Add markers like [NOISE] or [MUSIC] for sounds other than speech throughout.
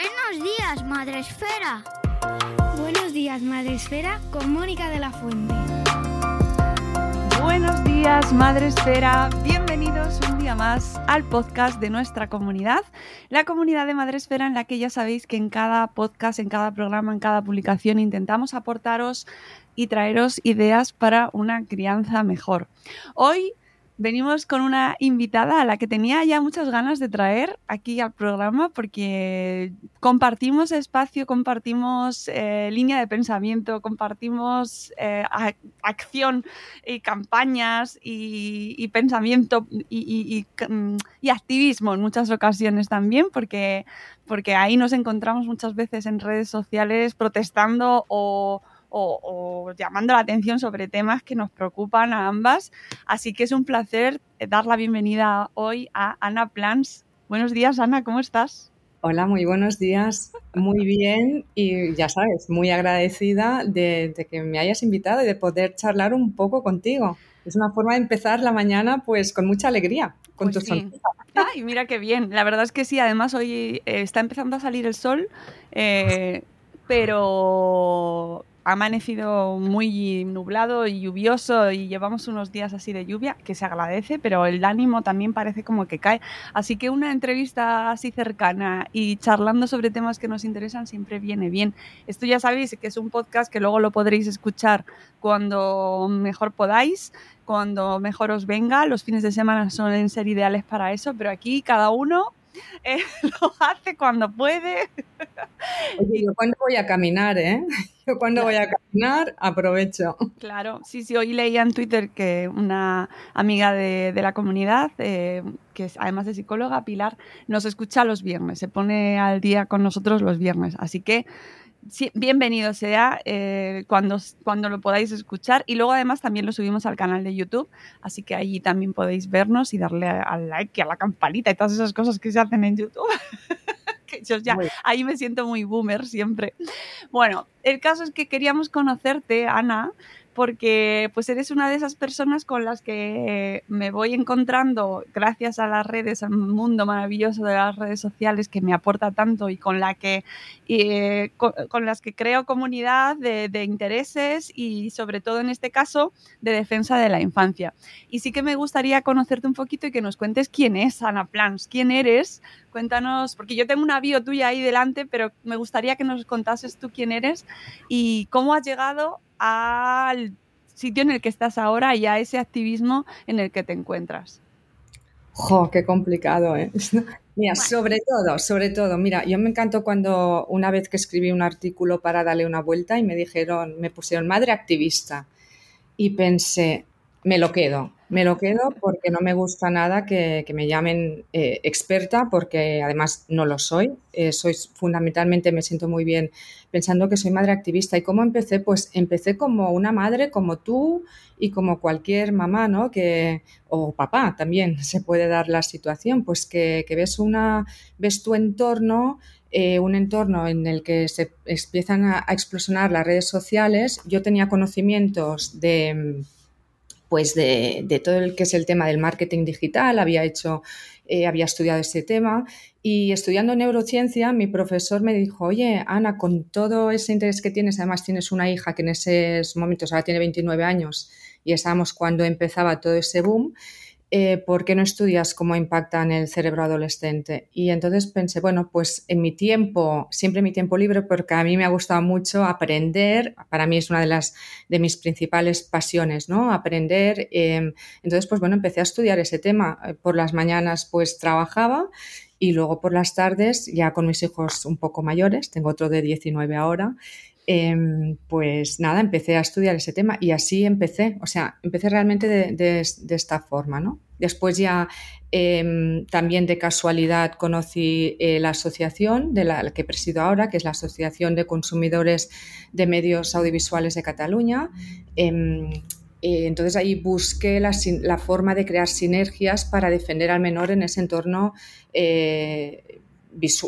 Buenos días, Madre Esfera. Buenos días, Madre Esfera, con Mónica de la Fuente. Buenos días, Madre Esfera. Bienvenidos un día más al podcast de nuestra comunidad, la comunidad de Madre Esfera en la que ya sabéis que en cada podcast, en cada programa, en cada publicación intentamos aportaros y traeros ideas para una crianza mejor. Hoy venimos con una invitada a la que tenía ya muchas ganas de traer aquí al programa porque compartimos espacio, compartimos eh, línea de pensamiento, compartimos eh, acción y campañas y, pensamiento y, y, activismo en muchas ocasiones también porque, porque ahí nos encontramos muchas veces en redes sociales protestando o o, llamando la atención sobre temas que nos preocupan a ambas. Así que es un placer dar la bienvenida hoy a Ana Plans. Buenos días, Ana, ¿cómo estás? Hola, muy buenos días. Muy bien y ya sabes, muy agradecida de, que me hayas invitado y de poder charlar un poco contigo. Es una forma de empezar la mañana pues con mucha alegría, con pues tu Ay, mira qué bien. La verdad es que sí, además hoy eh, está empezando a salir el sol, eh, pero ha amanecido muy nublado y lluvioso y llevamos unos días así de lluvia, que se agradece, pero el ánimo también parece como que cae. Así que una entrevista así cercana y charlando sobre temas que nos interesan siempre viene bien. Esto ya sabéis que es un podcast que luego lo podréis escuchar cuando mejor podáis, cuando mejor os venga. Los fines de semana suelen ser ideales para eso, pero aquí cada uno [LAUGHS] eh, lo hace cuando puede. [LAUGHS] Oye, yo cuando voy a caminar, ¿eh? [LAUGHS] Yo cuando voy a caminar aprovecho. Claro, sí, sí, hoy leía en Twitter que una amiga de, la comunidad, eh, que es además de psicóloga, Pilar, nos escucha los viernes, se pone al día con nosotros los viernes. Así que bienvenido sea eh, cuando, cuando lo podáis escuchar. Y luego además también lo subimos al canal de YouTube, así que allí también podéis vernos y darle al like y a la campanita y todas esas cosas que se hacen en YouTube. [LAUGHS] que yo ya, ahí me siento muy boomer siempre. Bueno, el caso es que queríamos conocerte, Ana, porque pues eres una de esas personas con las que me voy encontrando gracias a las redes, al mundo maravilloso de las redes sociales que me aporta tanto y con la que eh, con, las que creo comunidad de, de, intereses y sobre todo en este caso de defensa de la infancia. Y sí que me gustaría conocerte un poquito y que nos cuentes quién es Ana Plans, quién eres, cuéntanos, porque yo tengo una bio tuya ahí delante, pero me gustaría que nos contases tú quién eres y cómo has llegado al sitio en el que estás ahora y a ese activismo en el que te encuentras? ¡Jo, qué complicado, ¿eh? [LAUGHS] Mira, sobre todo, sobre todo, mira, yo me encantó cuando una vez que escribí un artículo para darle una vuelta y me dijeron, me pusieron madre activista y pensé, me lo quedo, me lo quedo porque no me gusta nada que, me llamen eh, experta, porque además no lo soy. Eh, soy fundamentalmente, me siento muy bien pensando que soy madre activista. ¿Y cómo empecé? Pues empecé como una madre, como tú y como cualquier mamá, ¿no? Que, o papá también [LAUGHS] se puede dar la situación, pues que, ves una, ves tu entorno eh, un entorno en el que se empiezan a, explosionar las redes sociales. Yo tenía conocimientos de, pues de, todo el que es el tema del marketing digital, había hecho, eh, había estudiado ese tema y estudiando neurociencia mi profesor me dijo, oye Ana, con todo ese interés que tienes, además tienes una hija que en esos momentos ahora tiene 29 años y estábamos cuando empezaba todo ese boom, eh, ¿por qué no estudias cómo impacta en el cerebro adolescente? Y entonces pensé, bueno, pues en mi tiempo, siempre en mi tiempo libre, porque a mí me ha gustado mucho aprender, para mí es una de las de mis principales pasiones, ¿no? Aprender. Em, entonces, pues bueno, empecé a estudiar ese tema. Por las mañanas, pues trabajaba y luego por las tardes, ya con mis hijos un poco mayores, tengo otro de 19 ahora, Em, pues nada, empecé a estudiar ese tema y así empecé, o sea, empecé realmente de, esta forma, ¿no? Después ya em, también de casualidad conocí eh, la asociación de la, que presido ahora, que es la Asociación de Consumidores de Medios Audiovisuales de Cataluña. Em, eh, entonces ahí busqué la, la, forma de crear sinergias para defender al menor en ese entorno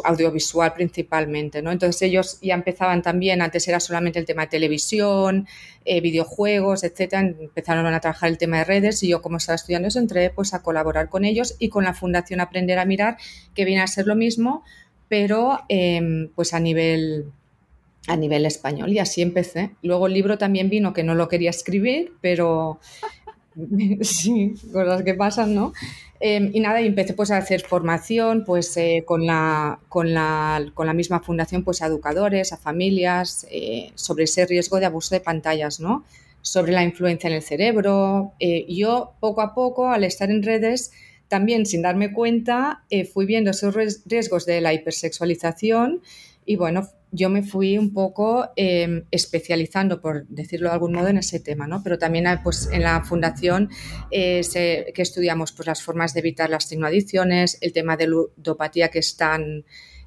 audiovisual principalmente, ¿no? Entonces ellos ya empezaban también, antes era solamente el tema de televisión, eh, videojuegos, etcétera, empezaron a trabajar el tema de redes y yo como estaba estudiando eso entré pues a colaborar con ellos y con la Fundación Aprender a Mirar, que viene a ser lo mismo, pero em, pues a nivel, a nivel español y así empecé. Luego el libro también vino que no lo quería escribir, pero [LAUGHS] sí, cosas que pasan, ¿no? Em, y nada, y empecé pues a hacer formación pues eh, con, la, con, la, con, la, misma fundación pues a educadores, a familias, eh, sobre ese riesgo de abuso de pantallas, ¿no? Sobre la influencia en el cerebro. Eh, yo poco a poco, al estar en redes, también sin darme cuenta, fui viendo esos riesgos de la hipersexualización y bueno, yo me fui un poco em, especializando, por decirlo de algún modo, en ese tema, ¿no? Pero también pues, en la fundación eh, que estudiamos pues, las formas de evitar las tecnoadicciones, el tema de ludopatía que están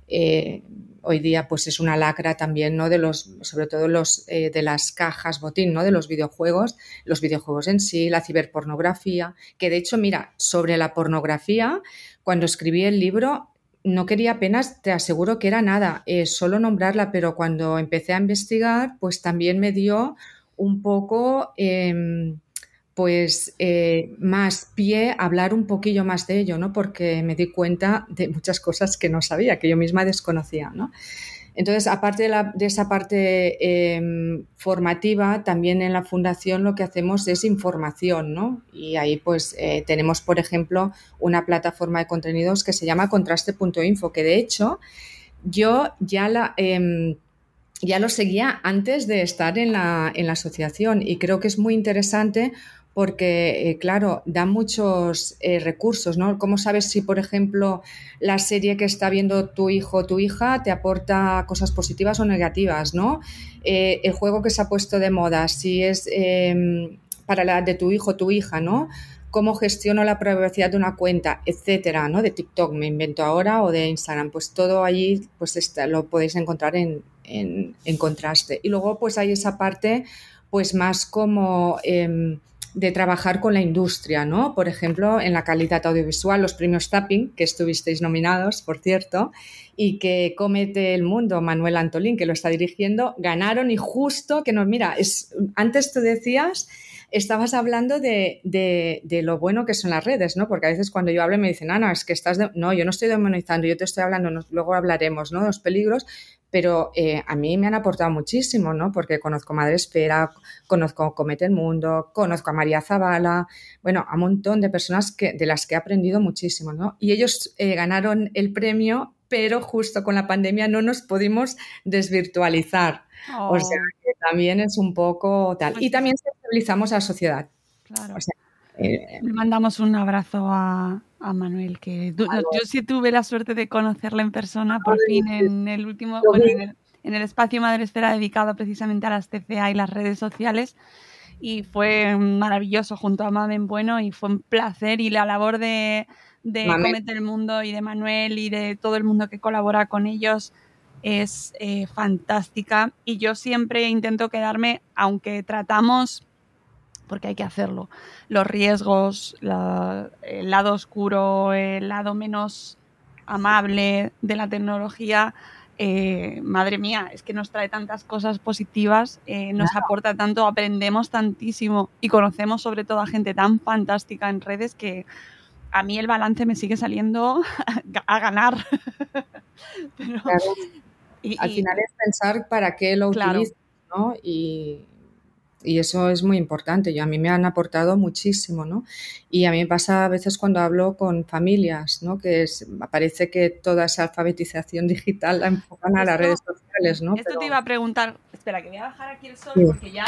eh, hoy día pues es una lacra también, ¿no? De los, sobre todo los eh, de las cajas botín, ¿no? De los videojuegos, los videojuegos en sí, la ciberpornografía, que de hecho, mira, sobre la pornografía, cuando escribí el libro, no quería apenas, te aseguro que era nada, eh, solo nombrarla, pero cuando empecé a investigar, pues también me dio un poco, em, pues, eh, más pie a hablar un poquillo más de ello, ¿no? Porque me di cuenta de muchas cosas que no sabía, que yo misma desconocía, ¿no? Entonces, aparte de, esa parte em, formativa, también en la fundación lo que hacemos es información, ¿no? Y ahí pues eh, tenemos, por ejemplo, una plataforma de contenidos que se llama contraste.info, que de hecho yo ya la... Em, ya lo seguía antes de estar en la, en la asociación y creo que es muy interesante porque, eh, claro, da muchos eh, recursos, ¿no? ¿Cómo sabes si, por ejemplo, la serie que está viendo tu hijo o tu hija te aporta cosas positivas o negativas, ¿no? Eh, el juego que se ha puesto de moda, si es em, para la de tu hijo o tu hija, ¿no? cómo gestiono la privacidad de una cuenta, etcétera, ¿no? De TikTok me invento ahora o de Instagram, pues todo allí pues está, lo podéis encontrar en, en, en, contraste. Y luego pues hay esa parte pues más como em, de trabajar con la industria, ¿no? Por ejemplo, en la calidad audiovisual, los premios Tapping, que estuvisteis nominados, por cierto, y que Comete el Mundo, Manuel Antolín, que lo está dirigiendo, ganaron y justo que nos, mira, es, antes tú decías, estabas hablando de, de, lo bueno que son las redes, ¿no? Porque a veces cuando yo hablo me dicen, Ana, es que estás, no, yo no estoy demonizando, yo te estoy hablando, luego hablaremos, ¿no? De los peligros, pero eh, a mí me han aportado muchísimo, ¿no? Porque conozco Madre Espera, conozco Comete el Mundo, conozco a María Zavala, bueno, a un montón de personas que, de las que he aprendido muchísimo, ¿no? Y ellos eh, ganaron el premio, pero justo con la pandemia no nos pudimos desvirtualizar. O sea, oh. que también es un poco tal. Y también sensibilizamos a la sociedad. Claro. Eh, Le mandamos un abrazo a, a Manuel, que yo sí tuve la suerte de conocerla en persona por fin en el último, bueno, en el, espacio Madre Esfera dedicado precisamente a las TCA y las redes sociales. Y fue maravilloso junto a Mamen Bueno y fue un placer y la labor de, de el Mundo y de Manuel y de todo el mundo que colabora con ellos es eh, fantástica. Y yo siempre intento quedarme, aunque tratamos porque hay que hacerlo. Los riesgos, el lado oscuro, el lado menos amable de la tecnología, eh, madre mía, es que nos trae tantas cosas positivas, eh, nos aporta tanto, aprendemos tantísimo y conocemos sobre todo a gente tan fantástica en redes que a mí el balance me sigue saliendo [LAUGHS] a ganar. [LAUGHS] Al final es pensar para qué lo utilizas, ¿no? Y, y eso es muy importante. y a mí me han aportado muchísimo, ¿no? Y a mí me pasa a veces cuando hablo con familias, ¿no? Que es, parece que toda esa alfabetización digital la enfocan a las redes sociales, ¿no? Esto te iba a preguntar. Espera, que voy a bajar aquí el sol porque ya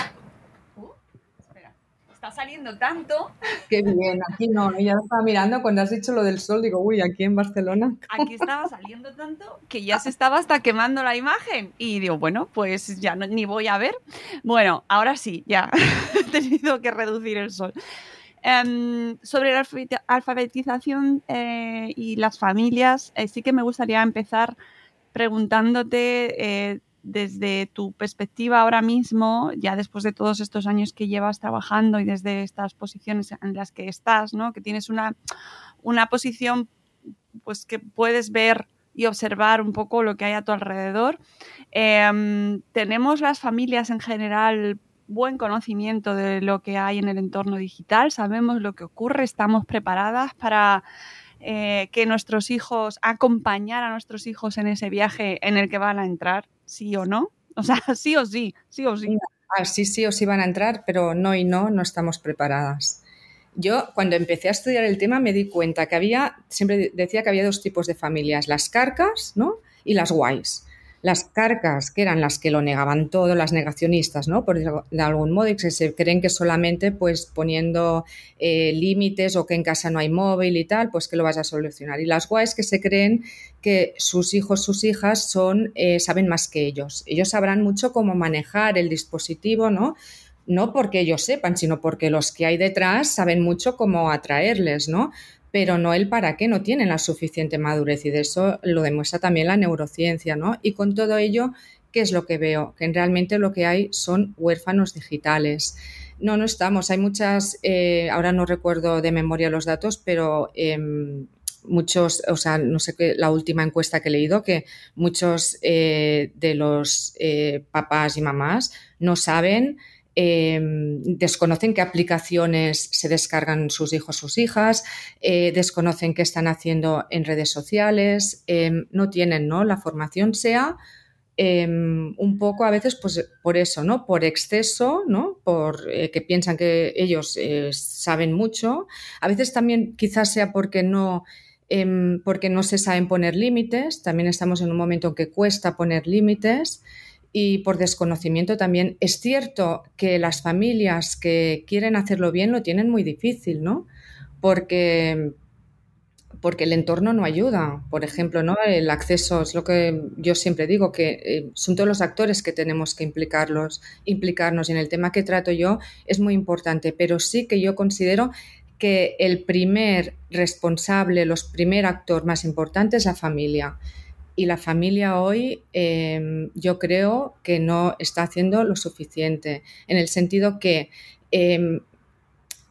saliendo tanto. Qué bien, aquí no, ya estaba mirando cuando has dicho lo del sol, digo, uy, aquí en Barcelona. Aquí estaba saliendo tanto que ya se estaba hasta quemando la imagen. Y digo, bueno, pues ya no, ni voy a ver. Bueno, ahora sí, ya [LAUGHS] he tenido que reducir el sol. Em, sobre la alfabetización eh, y las familias, eh, sí que me gustaría empezar preguntándote eh, desde tu perspectiva ahora mismo, ya después de todos estos años que llevas trabajando y desde estas posiciones en las que estás, ¿no? que tienes una, una posición pues, que puedes ver y observar un poco lo que hay a tu alrededor. Em, tenemos las familias en general buen conocimiento de lo que hay en el entorno digital, sabemos lo que ocurre, estamos preparadas para eh, que nuestros hijos, acompañar a nuestros hijos en ese viaje en el que van a entrar, sí o no? O sea, [LAUGHS] sí o sí, sí o sí. Ah, sí, sí o sí van a entrar, pero no y no, no estamos preparadas. Yo cuando empecé a estudiar el tema me di cuenta que había, siempre decía que había dos tipos de familias, las carcas ¿no? y las guays las carcas, que eran las que lo negaban todo, las negacionistas, ¿no? Por de algún modo, y que se creen que solamente pues poniendo eh, límites o que en casa no hay móvil y tal, pues que lo vas a solucionar. Y las guays que se creen sus hijos, sus hijas son, eh, saben más que ellos. Ellos sabrán mucho cómo manejar el dispositivo, ¿no? No porque ellos sepan, sino porque los que hay detrás saben mucho cómo atraerles, ¿no? pero no el para qué, no tienen la suficiente madurez y de eso lo demuestra también la neurociencia, ¿no? Y con todo ello, ¿qué es lo que veo? Que realmente lo que hay son huérfanos digitales. No, no estamos. Hay muchas, eh, ahora no recuerdo de memoria los datos, pero em, muchos, o sea, no sé qué, la última encuesta que he leído, que muchos eh, de los eh, papás y mamás no saben Em, desconocen qué aplicaciones se descargan sus hijos, sus hijas, eh, desconocen qué están haciendo en redes sociales, em, no tienen ¿no? la formación, sea em, un poco a veces pues, por eso, ¿no? por exceso, ¿no? por que piensan que ellos saben mucho, a veces también quizás sea porque no porque no se saben poner límites, también estamos en un momento en que cuesta poner límites y por desconocimiento también. Es cierto que las familias que quieren hacerlo bien lo tienen muy difícil, ¿no? Porque, porque el entorno no ayuda. Por ejemplo, ¿no? El acceso es lo que yo siempre digo, que eh, son todos los actores que tenemos que implicarlos, implicarnos. Y en el tema que trato yo es muy importante, pero sí que yo considero que el primer responsable, los primer actor más importante es la familia. Y la familia hoy em, yo creo que no está haciendo lo suficiente, en el sentido que em,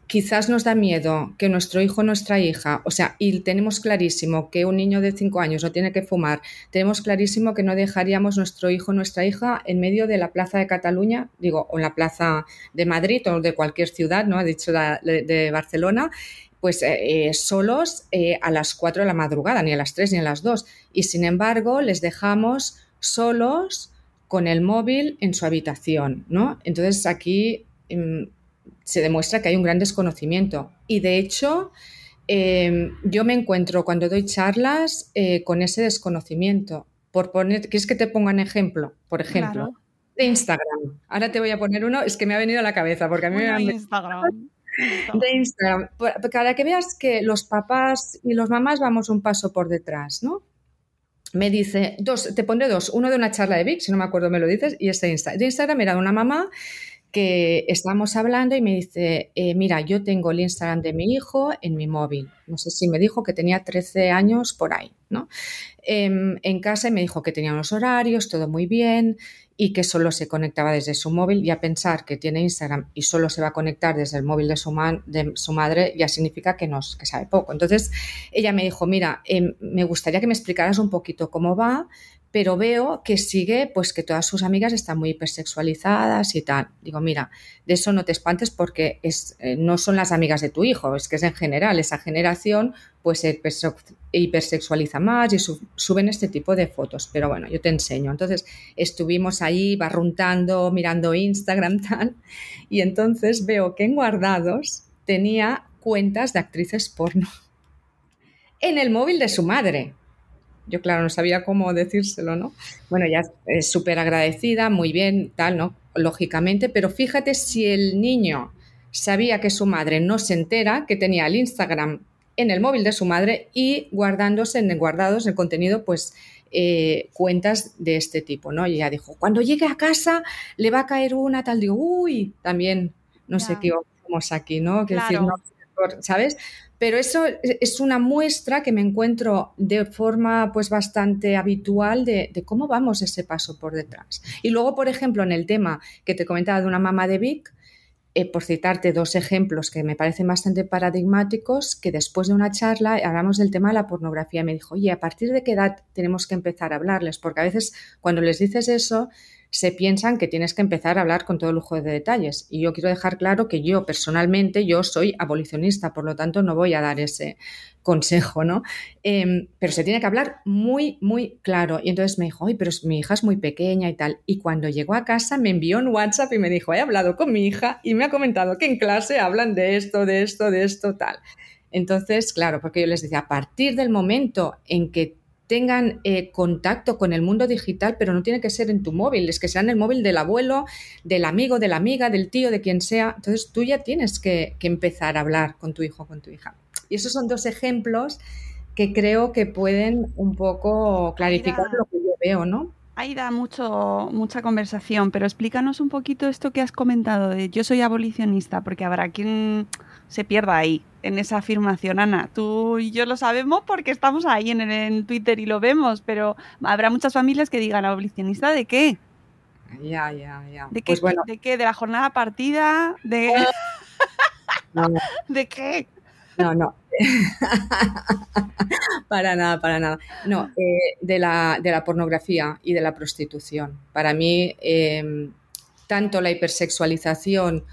quizás nos da miedo que nuestro hijo o nuestra hija, o sea, y tenemos clarísimo que un niño de 5 años no tiene que fumar, tenemos clarísimo que no dejaríamos nuestro hijo o nuestra hija en medio de la plaza de Cataluña, digo, o en la plaza de Madrid o de cualquier ciudad, ¿no? Ha dicho de Barcelona, pues eh, eh, solos eh, a las 4 de la madrugada, ni a las 3 ni a las 2. Y sin embargo, les dejamos solos con el móvil en su habitación, ¿no? Entonces aquí em, se demuestra que hay un gran desconocimiento. Y de hecho, em, yo me encuentro cuando doy charlas con ese desconocimiento. Por poner, ¿quieres que te ponga un ejemplo? Por ejemplo, de Instagram. Ahora te voy a poner uno, es que me ha venido a la cabeza, porque a mí me Instagram [LAUGHS] de Instagram, para que veas que los papás y los mamás vamos un paso por detrás, ¿no? Me dice, dos, te pondré dos, uno de una charla de Vic, si no me acuerdo me lo dices, y este Instagram. De Instagram era una mamá que estábamos hablando y me dice, eh, mira, yo tengo el Instagram de mi hijo en mi móvil. No sé si me dijo que tenía 13 años por ahí, ¿no? Em, en casa me dijo que tenía unos horarios, todo muy bien, y que solo se conectaba desde su móvil y a pensar que tiene Instagram y solo se va a conectar desde el móvil de su, madre ya significa que, nos, que sabe poco. Entonces ella me dijo, mira, em, me gustaría que me explicaras un poquito cómo va, pero veo que sigue, pues que todas sus amigas están muy hipersexualizadas y tal. Digo, mira, de eso no te espantes porque es, eh, no son las amigas de tu hijo, es que es en general, esa generación pues se hipersexualiza más y suben este tipo de fotos. Pero bueno, yo te enseño. Entonces estuvimos ahí barruntando, mirando Instagram, [LAUGHS] tal, y entonces veo que en guardados tenía cuentas de actrices porno en el móvil de su madre. Yo, claro, no sabía cómo decírselo, ¿no? Bueno, ya es súper agradecida, muy bien, tal, ¿no? Lógicamente, pero fíjate si el niño sabía que su madre no se entera que tenía el Instagram en el móvil de su madre y guardándose en guardados el contenido, pues eh, cuentas de este tipo, ¿no? Y ella dijo, cuando llegue a casa le va a caer una tal, digo, uy, también no sé qué vamos aquí, ¿no? Que decir, no, ¿sabes? Pero eso es una muestra que me encuentro de forma pues bastante habitual de, cómo vamos ese paso por detrás. Y luego, por ejemplo, en el tema que te comentaba de una mamá de Vic, eh, por citarte dos ejemplos que me parecen bastante paradigmáticos, que después de una charla hablamos del tema de la pornografía. Me dijo, oye, ¿a partir de qué edad tenemos que empezar a hablarles? Porque a veces cuando les dices eso, se piensan que tienes que empezar a hablar con todo lujo de detalles. Y yo quiero dejar claro que yo personalmente, yo soy abolicionista, por lo tanto no voy a dar ese consejo, ¿no? Em, pero se tiene que hablar muy, muy claro. Y entonces me dijo, ay, pero mi hija es muy pequeña y tal. Y cuando llegó a casa me envió un WhatsApp y me dijo, he hablado con mi hija y me ha comentado que en clase hablan de esto, de esto, de esto, tal. Entonces, claro, porque yo les decía, a partir del momento en que tengan eh, contacto con el mundo digital, pero no tiene que ser en tu móvil, es que sea en el móvil del abuelo, del amigo, de la amiga, del tío, de quien sea. Entonces tú ya tienes que, empezar a hablar con tu hijo o con tu hija. Y esos son dos ejemplos que creo que pueden un poco clarificar lo que yo veo, ¿no? Ahí da mucho, mucha conversación, pero explícanos un poquito esto que has comentado de yo soy abolicionista, porque habrá quien se pierda ahí, en esa afirmación, Ana. Tú y yo lo sabemos porque estamos ahí en, en Twitter y lo vemos, pero habrá muchas familias que digan, ¿abolicionista de qué? Ya, ya, ya. ¿De qué? Pues bueno. ¿De qué? ¿De la jornada partida? ¿De, [LAUGHS] ¿De qué? No, no. [LAUGHS] para nada, para nada. No, eh, de, la, de, la, pornografía y de la prostitución. Para mí, em, tanto la hipersexualización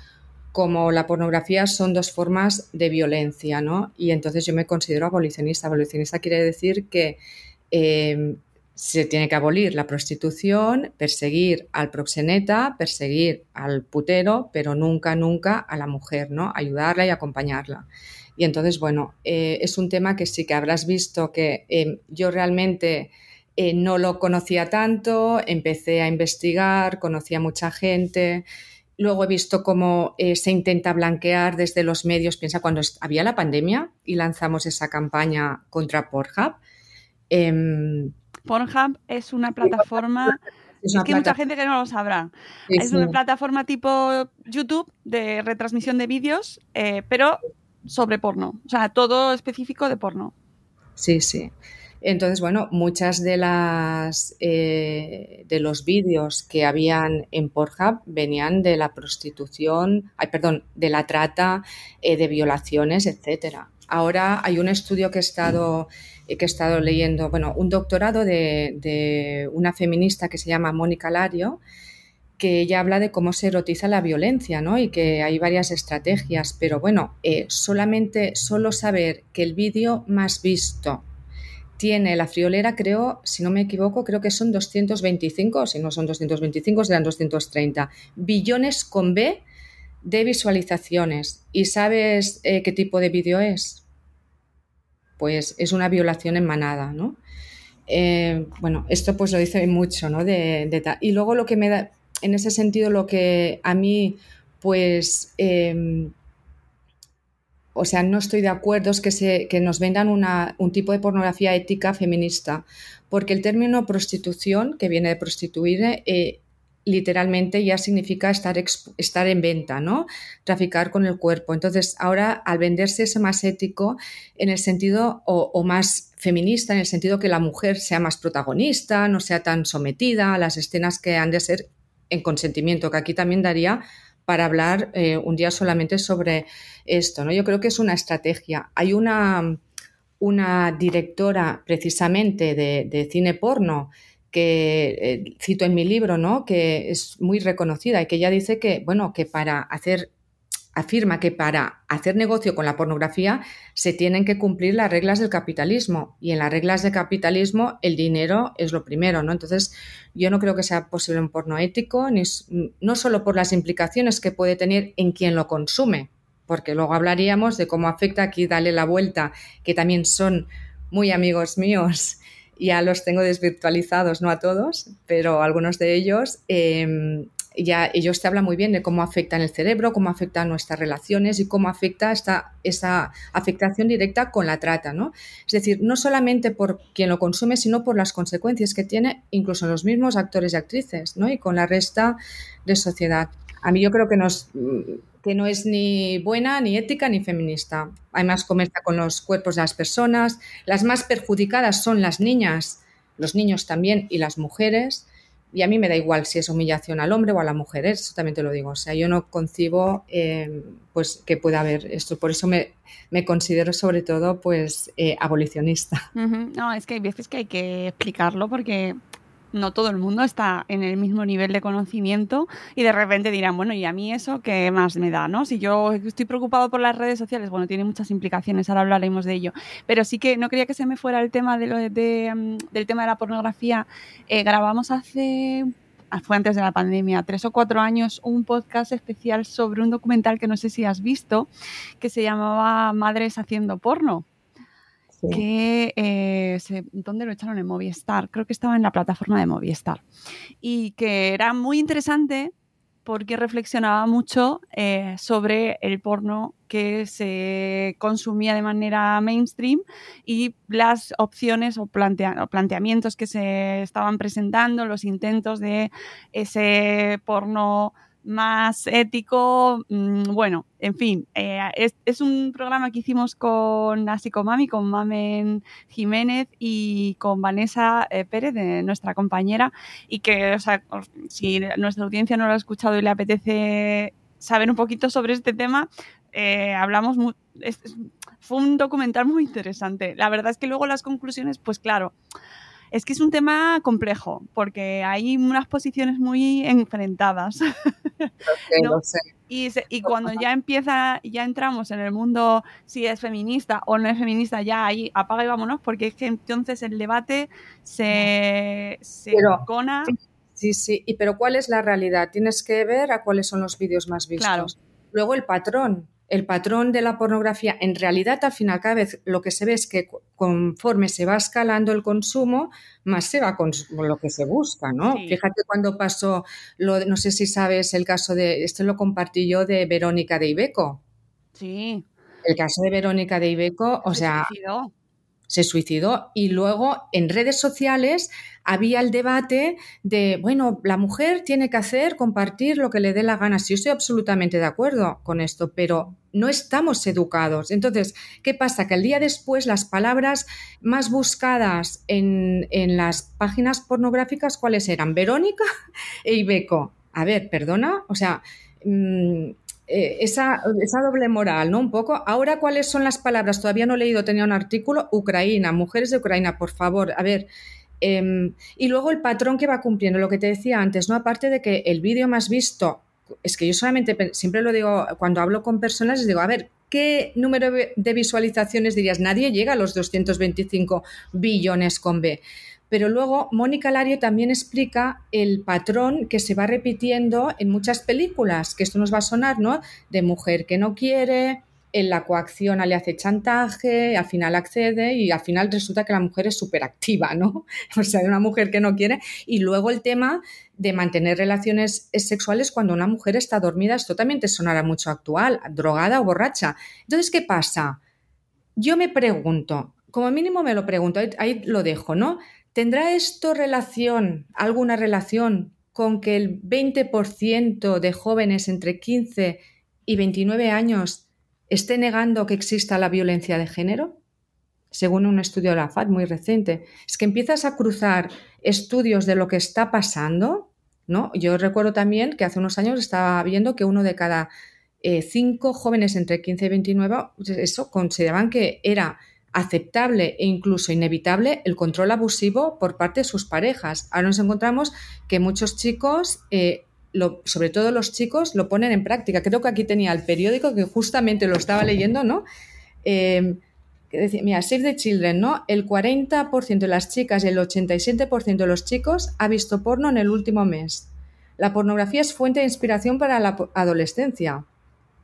como la pornografía son dos formas de violencia, ¿no? Y entonces yo me considero abolicionista. Abolicionista quiere decir que em, se tiene que abolir la prostitución, perseguir al proxeneta, perseguir al putero, pero nunca, nunca a la mujer, ¿no? Ayudarla y acompañarla. Y entonces, bueno, eh, es un tema que sí que habrás visto que em, yo realmente eh, no lo conocía tanto, empecé a investigar, conocí a mucha gente, Luego he visto cómo eh, se intenta blanquear desde los medios. Piensa cuando había la pandemia y lanzamos esa campaña contra Pornhub. Em, Pornhub es una plataforma. Es, que hay mucha gente que no lo sabrá. es una plataforma tipo YouTube de retransmisión de vídeos, eh, pero sobre porno. O sea, todo específico de porno. Sí, sí. Entonces, bueno, muchas de las eh, de los vídeos que habían en Pornhub venían de la prostitución, ay, perdón, de la trata, eh, de violaciones, etcétera. Ahora hay un estudio que he estado eh, que he estado leyendo, bueno, un doctorado de, una feminista que se llama Mónica Lario, que ella habla de cómo se erotiza la violencia, ¿no? Y que hay varias estrategias, pero bueno, solamente solo saber que el vídeo más visto tiene la friolera, creo, si no me equivoco, creo que son 225, si no son 225, serán 230 billones con B de visualizaciones. ¿Y sabes eh, qué tipo de vídeo es? Pues es una violación en manada, ¿no? Eh, bueno, esto pues lo dice mucho, ¿no? De, y luego lo que me da, en ese sentido, lo que a mí, pues, em, o sea, no estoy de acuerdo es que, se, que nos vendan un tipo de pornografía ética feminista, porque el término prostitución, que viene de prostituir, eh, literalmente ya significa estar, estar en venta, ¿no? Traficar con el cuerpo. Entonces, ahora al venderse es más ético en el sentido, o, o, más feminista, en el sentido que la mujer sea más protagonista, no sea tan sometida a las escenas que han de ser en consentimiento, que aquí también daría para hablar eh, un día solamente sobre esto. ¿no? Yo creo que es una estrategia. Hay una, una directora precisamente de, cine porno que eh, cito en mi libro, ¿no? que es muy reconocida y que ella dice que, bueno, que para hacer afirma que para hacer negocio con la pornografía se tienen que cumplir las reglas del capitalismo y en las reglas del capitalismo el dinero es lo primero, ¿no? Entonces, yo no creo que sea posible un porno ético, ni, no solo por las implicaciones que puede tener en quien lo consume, porque luego hablaríamos de cómo afecta aquí, dale la vuelta, que también son muy amigos míos, [LAUGHS] ya los tengo desvirtualizados, no a todos, pero algunos de ellos, em, ya ellos te hablan muy bien de cómo afecta en el cerebro, cómo afecta nuestras relaciones y cómo afecta esta, esa afectación directa con la trata, ¿no? Es decir, no solamente por quien lo consume, sino por las consecuencias que tiene incluso los mismos actores y actrices, ¿no? Y con la resta de sociedad. A mí yo creo que, nos, que no es ni buena, ni ética, ni feminista. Además, comercia con los cuerpos de las personas. Las más perjudicadas son las niñas, los niños también y las mujeres y a mí me da igual si es humillación al hombre o a la mujer, eso también te lo digo. O sea, yo no concibo eh, pues que pueda haber esto. Por eso me, considero sobre todo pues eh, abolicionista. No, es que hay veces que hay que explicarlo porque no todo el mundo está en el mismo nivel de conocimiento y de repente dirán, bueno, ¿y a mí eso qué más me da? ¿no? Si yo estoy preocupado por las redes sociales, bueno, tiene muchas implicaciones, ahora hablaremos de ello, pero sí que no quería que se me fuera el tema de lo de, mm, del tema de la pornografía. Eh, grabamos hace fue antes de la pandemia, tres o cuatro años, un podcast especial sobre un documental que no sé si has visto, que se llamaba Madres haciendo porno que eh, ¿dónde lo echaron? En Movistar, creo que estaba en la plataforma de Movistar. Y que era muy interesante porque reflexionaba mucho eh, sobre el porno que se consumía de manera mainstream y las opciones o, o, planteamientos que se estaban presentando, los intentos de ese porno más ético. Mm, bueno, en fin, eh, es, un programa que hicimos con Mami, con Mamen Jiménez y con Vanessa eh, Pérez, de nuestra compañera, y que, o sea, si nuestra audiencia no lo ha escuchado y le apetece saber un poquito sobre este tema, eh, hablamos. fue un documental muy interesante. La verdad es que luego las conclusiones, pues claro es que es un tema complejo, porque hay unas posiciones muy enfrentadas. Y, cuando ya empieza, ya entramos en el mundo si es feminista o no es feminista, ya ahí apaga y vámonos, porque es que entonces el debate se, se cona. Sí, sí, y pero ¿cuál es la realidad? Tienes que ver a cuáles son los vídeos más vistos. Luego el patrón el patrón de la pornografía, en realidad al final cada vez lo que se ve es que conforme se va escalando el consumo, más se va con lo que se busca, ¿no? Fíjate cuando pasó, lo, no sé si sabes el caso de, esto lo compartí yo de Verónica de Ibeco. Sí. El caso de Verónica de Ibeco, o sea, se suicidó y luego en redes sociales había el debate de, bueno, la mujer tiene que hacer, compartir lo que le dé la gana. Sí, yo estoy absolutamente de acuerdo con esto, pero no estamos educados. Entonces, ¿qué pasa? Que el día después las palabras más buscadas en, en las páginas pornográficas, ¿cuáles eran? Verónica [LAUGHS] e Ibeco. A ver, perdona, o sea, mm, eh, esa, esa, doble moral, ¿no? Un poco. Ahora, ¿cuáles son las palabras? Todavía no he leído, tenía un artículo. Ucrania, mujeres de Ucrania, por favor. A ver. Em, y luego el patrón que va cumpliendo, lo que te decía antes, ¿no? Aparte de que el vídeo más visto, es que yo solamente, siempre lo digo, cuando hablo con personas, les digo, a ver, ¿qué número de visualizaciones dirías? Nadie llega a los 225 billones con B. Pero luego Mónica Lario también explica el patrón que se va repitiendo en muchas películas, que esto nos va a sonar, ¿no? De mujer que no quiere, en la coacción le hace chantaje, al final accede y al final resulta que la mujer es súper activa, ¿no? [LAUGHS] O sea, una mujer que no quiere. Y luego el tema de mantener relaciones sexuales cuando una mujer está dormida, esto también te sonará mucho actual, drogada o borracha. Entonces, ¿qué pasa? Yo me pregunto, como mínimo me lo pregunto, ahí lo dejo, ¿no? ¿Tendrá esto relación, alguna relación con que el 20% de jóvenes entre 15 y 29 años esté negando que exista la violencia de género? Según un estudio de la FAD muy reciente. Es que empiezas a cruzar estudios de lo que está pasando, ¿no? Yo recuerdo también que hace unos años estaba viendo que uno de cada eh, cinco jóvenes entre 15 y 29, pues eso, consideraban que era aceptable e incluso inevitable el control abusivo por parte de sus parejas. Ahora nos encontramos que muchos chicos, eh, sobre todo los chicos, lo ponen en práctica. Creo que aquí tenía el periódico que justamente lo estaba leyendo, ¿no? Eh, mira, Save the Children, ¿no? El 40% de las chicas y el 87% de los chicos ha visto porno en el último mes. La pornografía es fuente de inspiración para la adolescencia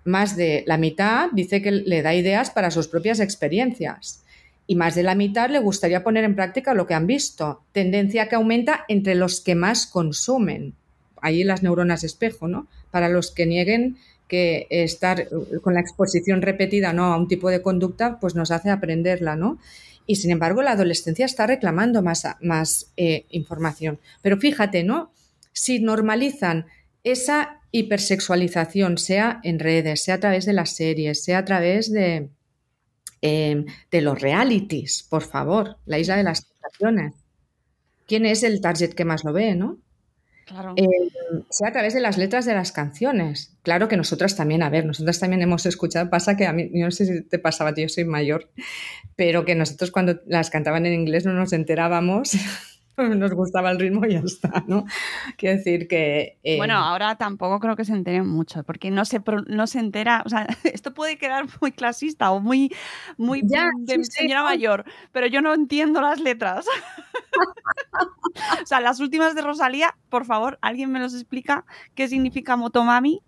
más de la mitad dice que le da ideas para sus propias experiencias y más de la mitad le gustaría poner en práctica lo que han visto, tendencia que aumenta entre los que más consumen. Ahí las neuronas espejo, ¿no? Para los que nieguen que estar con la exposición repetida ¿no? a un tipo de conducta pues nos hace aprenderla, ¿no? Y sin embargo la adolescencia está reclamando más, más eh, información. Pero fíjate, ¿no? Si normalizan esa hipersexualización, sea en redes, sea a través de las series, sea a través de, em, de los realities, por favor, la isla de las tentaciones. ¿Quién es el target que más lo ve, no? Claro. Em, sea a través de las letras de las canciones. Claro que nosotras también, a ver, nosotras también hemos escuchado, pasa que a mí, no sé si te pasaba, yo soy mayor, pero que nosotros cuando las cantaban en inglés no nos enterábamos [LAUGHS] [LAUGHS] nos gustaba el ritmo y ya está, ¿no? Quiero decir que... Eh, bueno, ahora tampoco creo que se enteren mucho, porque no se, no se entera, o sea, [LAUGHS] esto puede quedar muy clasista o muy, muy de señora mayor, pero yo no entiendo las letras. [LAUGHS] o sea, las últimas de Rosalía, por favor, ¿alguien me los explica qué significa Motomami?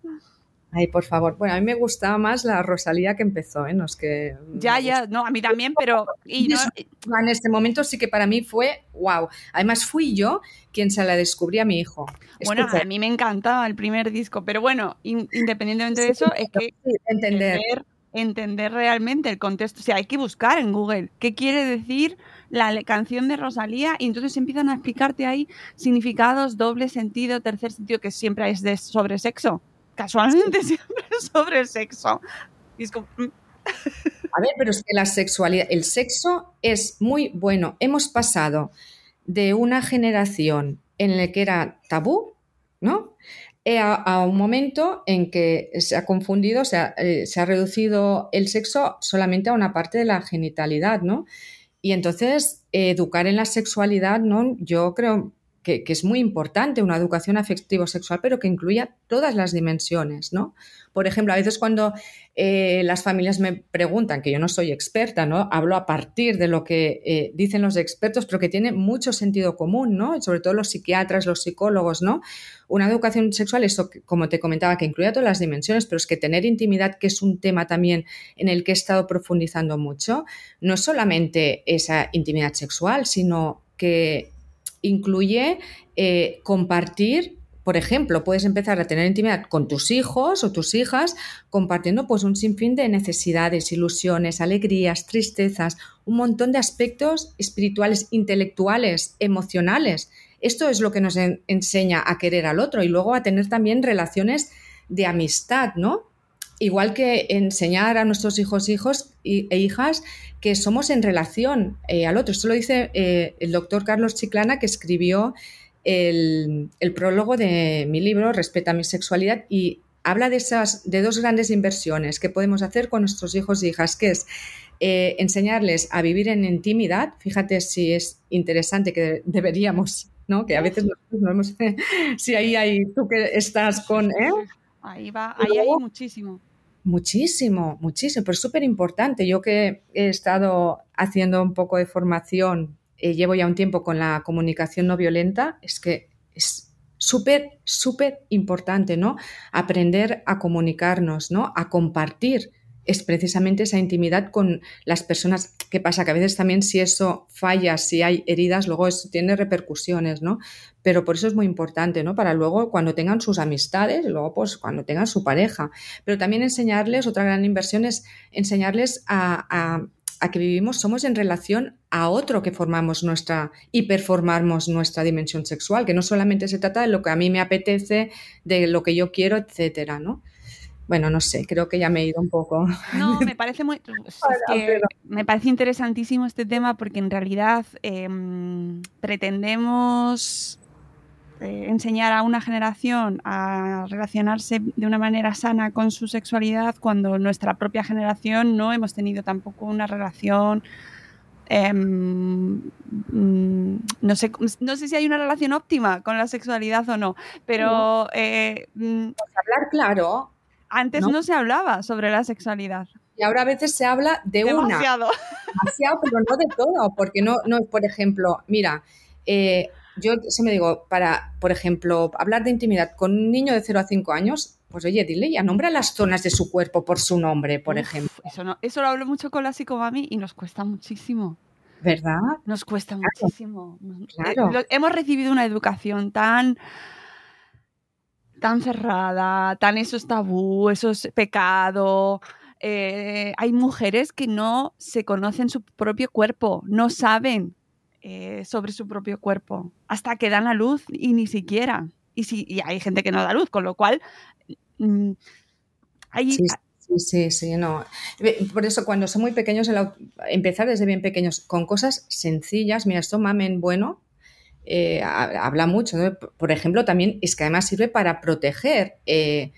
Ay, por favor. Bueno, a mí me gustaba más la Rosalía que empezó, ¿eh? No es que... Ya, ya, no, a mí también, pero... Y En este momento sí que para mí fue wow. Además fui yo quien se la descubrí a mi hijo. Bueno, a mí me encantaba el primer disco, pero bueno, independientemente de eso, es que entender. entender realmente el contexto. O sea, hay que buscar en Google qué quiere decir la canción de Rosalía y entonces empiezan a explicarte ahí significados, doble sentido, tercer sentido, que siempre es de sobre sexo casualmente siempre sobre el sexo. Mm. A ver, pero es que la sexualidad, el sexo es muy bueno. Hemos pasado de una generación en la que era tabú, ¿no? Eh, a, un momento en que se ha confundido, se ha, eh, se ha reducido el sexo solamente a una parte de la genitalidad, ¿no? Y entonces, educar en la sexualidad, ¿no? Yo creo, que, es muy importante, una educación afectivo-sexual, pero que incluya todas las dimensiones, ¿no? Por ejemplo, a veces cuando eh, las familias me preguntan, que yo no soy experta, ¿no? Hablo a partir de lo que eh, dicen los expertos, pero que tiene mucho sentido común, ¿no? Sobre todo los psiquiatras, los psicólogos, ¿no? Una educación sexual, eso, como te comentaba, que incluya todas las dimensiones, pero es que tener intimidad, que es un tema también en el que he estado profundizando mucho, no solamente esa intimidad sexual, sino que incluye eh, compartir por ejemplo, puedes empezar a tener intimidad con tus hijos o tus hijas compartiendo pues un sinfín de necesidades, ilusiones, alegrías, tristezas, un montón de aspectos espirituales, intelectuales, emocionales. Esto es lo que nos enseña a querer al otro y luego a tener también relaciones de amistad, ¿no? Igual que enseñar a nuestros hijos hijos e hijas que somos en relación eh, al otro. Esto lo dice eh, el doctor Carlos Chiclana, que escribió el, prólogo de mi libro Respeta mi sexualidad y habla de esas de dos grandes inversiones que podemos hacer con nuestros hijos e hijas, que es eh, enseñarles a vivir en intimidad. Fíjate si es interesante que deberíamos, ¿no? Que a veces no hemos, [LAUGHS] si ahí hay tú que estás con, Ahí va, ahí hay muchísimo. Muchísimo, muchísimo, pero súper importante. Yo que he estado haciendo un poco de formación, eh, llevo ya un tiempo con la comunicación no violenta, es que es súper, súper importante, ¿no? Aprender a comunicarnos, ¿no? A compartir es precisamente esa intimidad con las personas. ¿Qué pasa? Que a veces también si eso falla, si hay heridas, luego eso tiene repercusiones, ¿no? Pero por eso es muy importante, ¿no? Para luego cuando tengan sus amistades, luego pues cuando tengan su pareja. Pero también enseñarles, otra gran inversión es enseñarles a, que vivimos, somos en relación a otro que formamos nuestra y performamos nuestra dimensión sexual, que no solamente se trata de lo que a mí me apetece, de lo que yo quiero, etcétera, ¿no? Bueno, no sé, creo que ya me he ido un poco. No, [LAUGHS] me parece muy. me parece interesantísimo este tema porque en realidad em, pretendemos eh, enseñar a una generación a relacionarse de una manera sana con su sexualidad cuando nuestra propia generación no hemos tenido tampoco una relación. Em, mm, no, sé, no sé si hay una relación óptima con la sexualidad o no, pero... Eh, mm, pues hablar claro, antes no. se hablaba sobre la sexualidad. Y ahora a veces se habla de Demasiado. una. Demasiado. pero no de todo, porque no, no por ejemplo, mira, eh, yo se me digo, para, por ejemplo, hablar de intimidad con un niño de 0 a 5 años, pues oye, dile ya, nombra las zonas de su cuerpo por su nombre, por ejemplo. Eso, no, eso lo hablo mucho con la psicomami y nos cuesta muchísimo. ¿Verdad? Nos cuesta muchísimo. Claro. Eh, hemos recibido una educación tan tan cerrada, tan eso es tabú, eso es pecado. Eh, hay mujeres que no se conocen su propio cuerpo, no saben eh, sobre su propio cuerpo, hasta que dan a luz y ni siquiera. Y, si, y hay gente que no da luz, con lo cual mm, sí. Sí, sí, no. Por eso cuando son muy pequeños, empezar desde bien pequeños con cosas sencillas, mira, esto mamen bueno, eh, habla mucho. Por ejemplo, también es que además sirve para proteger. Eh,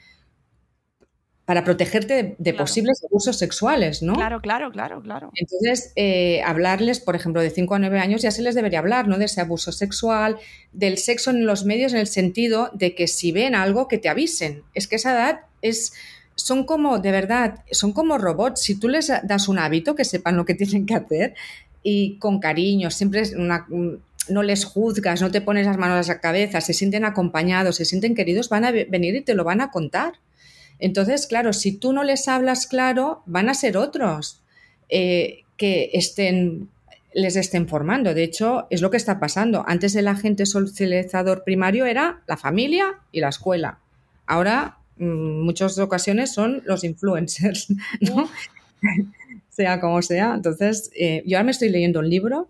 para protegerte de, posibles abusos sexuales, ¿no? Claro, claro, claro, claro. Entonces, eh, hablarles, por ejemplo, de 5 a 9 años ya se les debería hablar, ¿no? De ese abuso sexual, del sexo en los medios en el sentido de que si ven algo, que te avisen. Es que esa edad es... Son como, de verdad, son como robots. Si tú les das un hábito, que sepan lo que tienen que hacer y con cariño, siempre es una, no les juzgas, no te pones las manos a la cabeza, se sienten acompañados, se sienten queridos, van a venir y te lo van a contar. Entonces, claro, si tú no les hablas claro, van a ser otros eh, que estén, les estén formando. De hecho, es lo que está pasando. Antes el agente socializador primario era la familia y la escuela. Ahora, en mm, muchas ocasiones son los influencers, [LAUGHS] ¿no? [LAUGHS] sea como sea. Entonces, eh, yo ahora me estoy leyendo un libro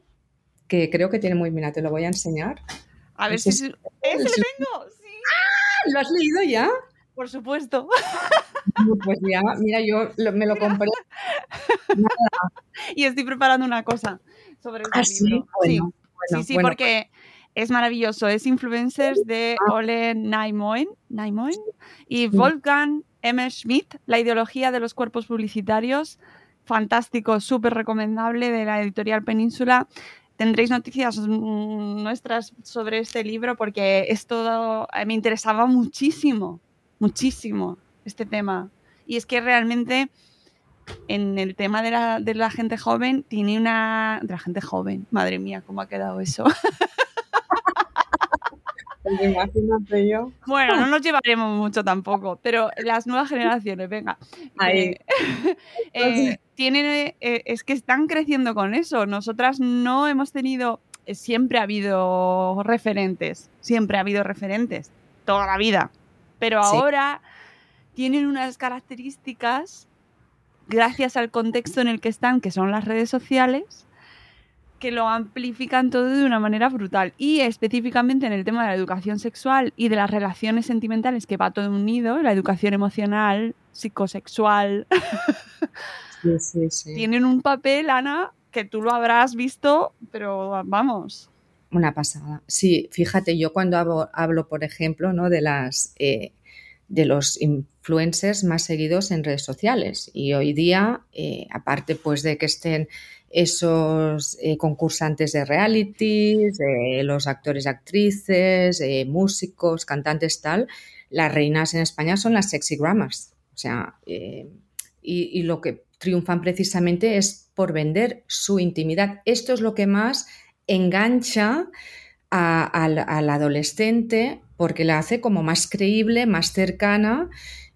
que creo que tiene muy, mira, te lo voy a enseñar. A ver si... ¡Ese lo tengo! ¡Sí! ¡Ah! ¿Lo has leído ya? Por supuesto. Pues ya, mira, yo me lo compré. [LAUGHS] Y estoy preparando una cosa sobre este ¿Ah, libro. sí, sí, sí porque es maravilloso. Es Influencers de ah. Ole Naimoen, y Wolfgang M. Schmidt, La ideología de los cuerpos publicitarios. Fantástico, súper recomendable de la editorial Península tendréis noticias nuestras sobre este libro porque esto me interesaba muchísimo muchísimo este tema. Y es que realmente en el tema de la, de la gente joven tiene una... De la gente joven, madre mía, ¿cómo ha quedado eso? [LAUGHS] [LAUGHS] Imagínate yo. Bueno, no nos llevaremos mucho tampoco, pero las nuevas generaciones, venga. Ahí. Eh, [LAUGHS] eh, tienen, eh, es que están creciendo con eso. Nosotras no hemos tenido, siempre ha habido referentes, siempre ha habido referentes, toda la vida pero ahora tienen unas características, gracias al contexto en el que están, que son las redes sociales, que lo amplifican todo de una manera brutal. Y específicamente en el tema de la educación sexual y de las relaciones sentimentales, que va todo unido, la educación emocional, psicosexual, tienen un papel, Ana, que tú lo habrás visto, pero vamos. Una pasada. Sí, fíjate, yo cuando hablo, por ejemplo, ¿no? de las eh, de los influencers más seguidos en redes sociales. Y hoy día, eh, aparte pues de que estén esos eh, concursantes de reality, los actores, actrices, músicos, cantantes, tal, las reinas en España son las sexy grammars. O sea, y, lo que triunfan precisamente es por vender su intimidad. Esto es lo que más engancha al, adolescente porque la hace como más creíble, más cercana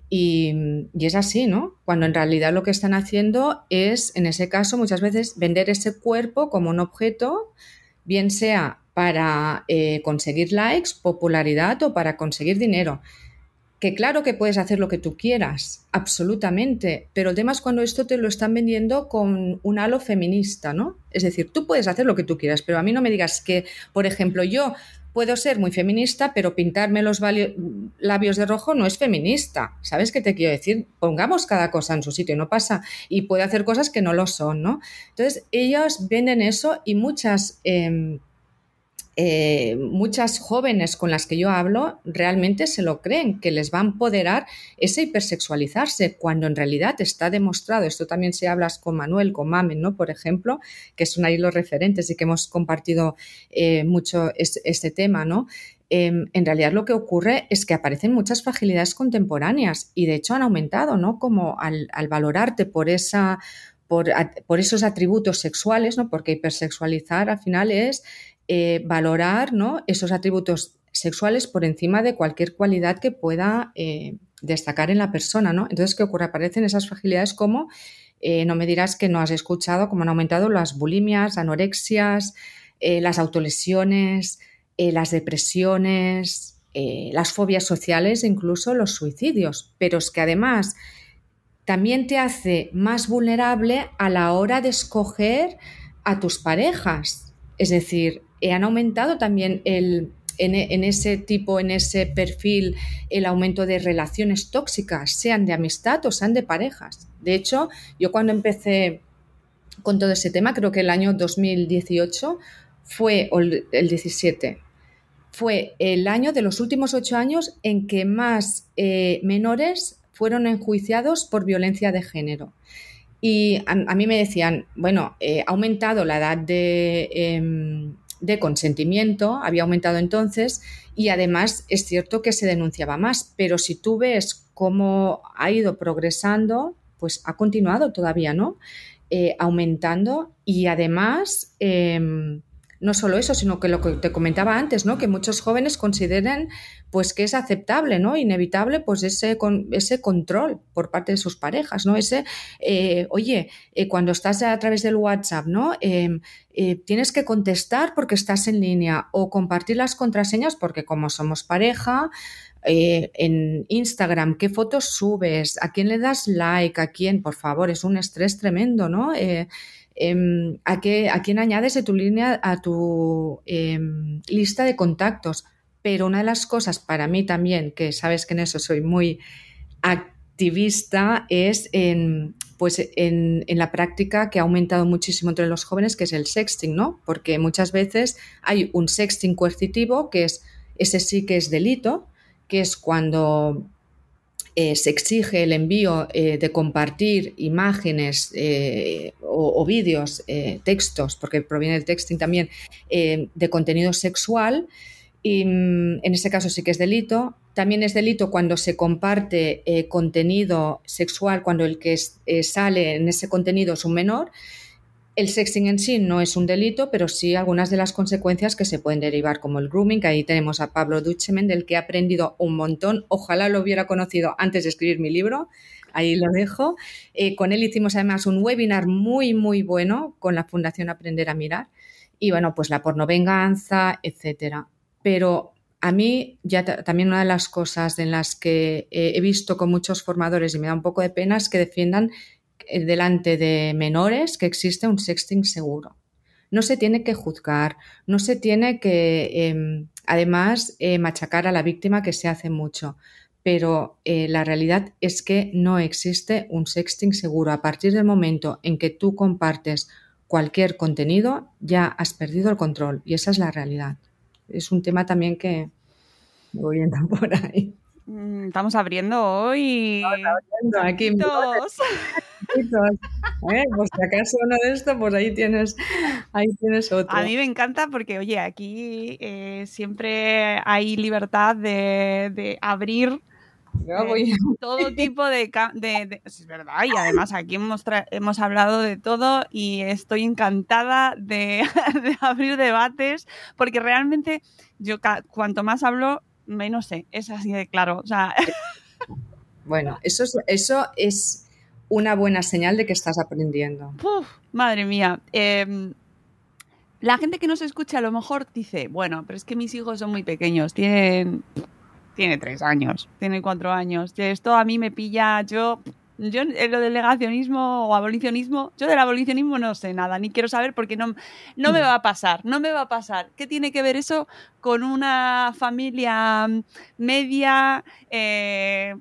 y, es así, ¿no? Cuando en realidad lo que están haciendo es, en ese caso, muchas veces vender ese cuerpo como un objeto, bien sea para eh, conseguir likes, popularidad o para conseguir dinero que claro que puedes hacer lo que tú quieras, absolutamente, pero el tema es cuando esto te lo están vendiendo con un halo feminista, ¿no? Es decir, tú puedes hacer lo que tú quieras, pero a mí no me digas que, por ejemplo, yo puedo ser muy feminista, pero pintarme los labios de rojo no es feminista. ¿Sabes qué te quiero decir? Pongamos cada cosa en su sitio, no pasa. Y puede hacer cosas que no lo son, ¿no? Entonces, ellos venden eso y muchas... Em, eh, muchas jóvenes con las que yo hablo realmente se lo creen, que les va a empoderar ese hipersexualizarse, cuando en realidad está demostrado, esto también se habla con Manuel, con Mamen, ¿no? Por ejemplo, que son ahí los referentes y que hemos compartido eh, mucho este, tema, ¿no? Em, en realidad lo que ocurre es que aparecen muchas fragilidades contemporáneas y de hecho han aumentado, ¿no? Como al, valorarte por esa por, por, esos atributos sexuales, ¿no? Porque hipersexualizar al final es eh, valorar ¿no? esos atributos sexuales por encima de cualquier cualidad que pueda eh, destacar en la persona. ¿no? Entonces, ¿qué ocurre? Aparecen esas fragilidades como, eh, no me dirás que no has escuchado, cómo han aumentado las bulimias, anorexias, las autolesiones, las depresiones, las fobias sociales e incluso los suicidios. Pero es que además también te hace más vulnerable a la hora de escoger a tus parejas. Es decir, eh, han aumentado también el, en, ese tipo, en ese perfil, el aumento de relaciones tóxicas, sean de amistad o sean de parejas. De hecho, yo cuando empecé con todo ese tema, creo que el año 2018 fue, el 17, fue el año de los últimos ocho años en que más eh, menores fueron enjuiciados por violencia de género. Y a, mí me decían, bueno, eh, ha aumentado la edad de, em, de, consentimiento, había aumentado entonces, y además es cierto que se denunciaba más, pero si tú ves cómo ha ido progresando, pues ha continuado todavía, ¿no? Eh, aumentando y además em, no solo eso, sino que lo que te comentaba antes, ¿no? Que muchos jóvenes consideran pues que es aceptable, ¿no? Inevitable, pues ese, ese control por parte de sus parejas, ¿no? Ese, eh, oye, eh, cuando estás a través del WhatsApp, ¿no? Em, eh, tienes que contestar porque estás en línea o compartir las contraseñas porque como somos pareja, en Instagram, qué fotos subes, a quién le das like, a quién, por favor, es un estrés tremendo, ¿no? Em, ¿a, qué, ¿a, quién añades de tu línea, a tu em, lista de contactos? Pero una de las cosas para mí también, que sabes que en eso soy muy activista, es pues en, la práctica que ha aumentado muchísimo entre los jóvenes, que es el sexting, ¿no? Porque muchas veces hay un sexting coercitivo, que es ese sí que es delito, que es cuando eh, se exige el envío eh, de compartir imágenes eh, o, vídeos, textos, porque proviene del texting también, de contenido sexual. Y mm, en ese caso sí que es delito. También es delito cuando se comparte contenido sexual, cuando el que sale en ese contenido es un menor. El sexting en sí no es un delito, pero sí algunas de las consecuencias que se pueden derivar, como el grooming, que ahí tenemos a Pablo Duchemen, del que he aprendido un montón. Ojalá lo hubiera conocido antes de escribir mi libro. Ahí lo dejo. Eh, con él hicimos además un webinar muy, muy bueno con la Fundación Aprender a Mirar. Y bueno, pues la pornovenganza, etcétera. Pero a mí ya también una de las cosas en las que he visto con muchos formadores y me da un poco de pena es que defiendan delante de menores que existe un sexting seguro. No se tiene que juzgar, no se tiene que, em, además, eh, machacar a la víctima que se hace mucho, pero eh, la realidad es que no existe un sexting seguro. A partir del momento en que tú compartes cualquier contenido, ya has perdido el control y esa es la realidad. Es un tema también que voy a [LAUGHS] por ahí. Mm, estamos abriendo hoy. Estamos abriendo aquí. [LAUGHS] ¿eh? Por si acaso uno de estos, pues ahí tienes, ahí tienes otro. A mí me encanta porque, oye, aquí eh, siempre hay libertad de, abrir eh, todo tipo de, Es verdad, y además aquí hemos, hemos hablado de todo y estoy encantada de, [LAUGHS] abrir debates porque realmente yo cuanto más hablo, menos sé, es así de claro. O sea... Bueno, eso eso es una buena señal de que estás aprendiendo. madre mía. Em, la gente que nos escucha a lo mejor dice, bueno, pero es que mis hijos son muy pequeños, tienen, tiene tres años, tiene cuatro años. Esto a mí me pilla, yo, yo en lo del negacionismo o abolicionismo, yo del abolicionismo no sé nada, ni quiero saber porque no, no me va a pasar, no me va a pasar. ¿Qué tiene que ver eso con una familia media? Eh,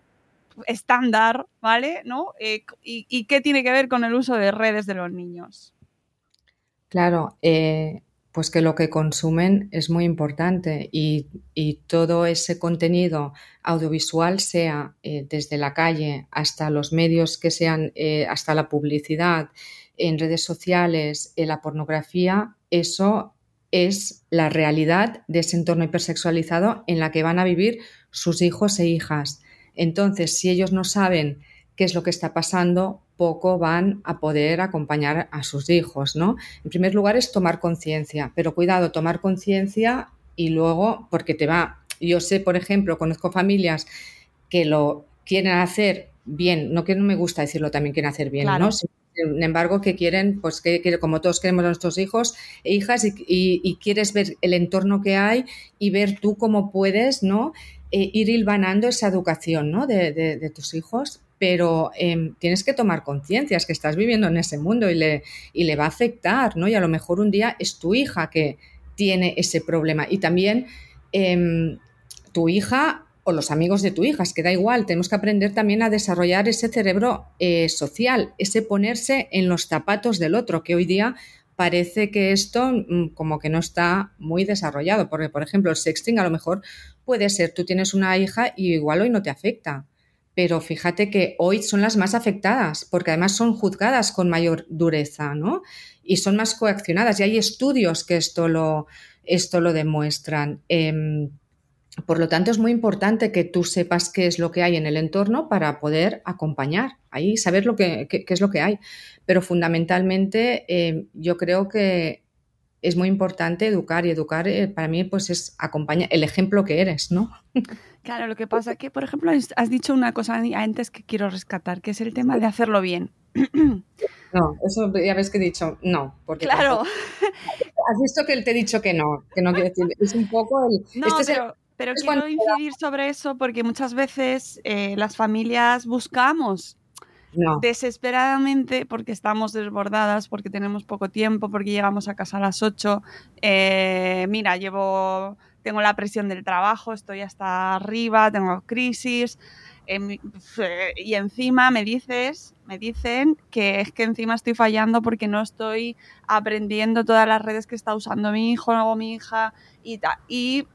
estándar, ¿vale? ¿No? Eh, y, qué tiene que ver con el uso de redes de los niños? Claro, eh, pues que lo que consumen es muy importante y, todo ese contenido audiovisual, sea eh, desde la calle hasta los medios que sean, hasta la publicidad, en redes sociales, en la pornografía, eso es la realidad de ese entorno hipersexualizado en la que van a vivir sus hijos e hijas. Entonces, si ellos no saben qué es lo que está pasando, poco van a poder acompañar a sus hijos, ¿no? En primer lugar es tomar conciencia, pero cuidado, tomar conciencia y luego, porque te va, yo sé, por ejemplo, conozco familias que lo quieren hacer bien, no que no me gusta decirlo también quieren hacer bien, ¿no? Sin embargo, que quieren, pues que, como todos queremos a nuestros hijos e hijas y, quieres ver el entorno que hay y ver tú cómo puedes, ¿no? Eh, ir hilvanando esa educación ¿no? de, tus hijos, pero em, tienes que tomar conciencia, que estás viviendo en ese mundo y le, y le va a afectar, ¿no? Y a lo mejor un día es tu hija que tiene ese problema. Y también em, tu hija o los amigos de tu hija, es que da igual, tenemos que aprender también a desarrollar ese cerebro eh, social, ese ponerse en los zapatos del otro, que hoy día parece que esto mm, como que no está muy desarrollado, porque por ejemplo el sexting a lo mejor puede ser, tú tienes una hija y igual hoy no te afecta, pero fíjate que hoy son las más afectadas, porque además son juzgadas con mayor dureza, ¿no? Y son más coaccionadas, y hay estudios que esto lo, esto lo demuestran. Em, por lo tanto, es muy importante que tú sepas qué es lo que hay en el entorno para poder acompañar, ahí saber lo que, qué, es lo que hay. Pero fundamentalmente em, yo creo que es muy importante educar y educar eh, para mí pues es acompañar el ejemplo que eres, ¿no? [LAUGHS] Claro, lo que pasa es que, por ejemplo, has dicho una cosa antes que quiero rescatar, que es el tema de hacerlo bien. [CLEARS THROAT] No, eso ya ves que he dicho no. Porque claro. [LAUGHS] has visto que te he dicho que no, que no quiero decir. Es un poco el. No, este pero, quiero incidir sobre eso porque muchas veces eh, las familias buscamos desesperadamente porque estamos desbordadas, porque tenemos poco tiempo, porque llegamos a casa a las 8. Eh, mira, llevo tengo la presión del trabajo, estoy hasta arriba, tengo crisis. y encima me dices, me dicen que es que encima estoy fallando porque no estoy aprendiendo todas las redes que está usando mi hijo o mi hija y. Y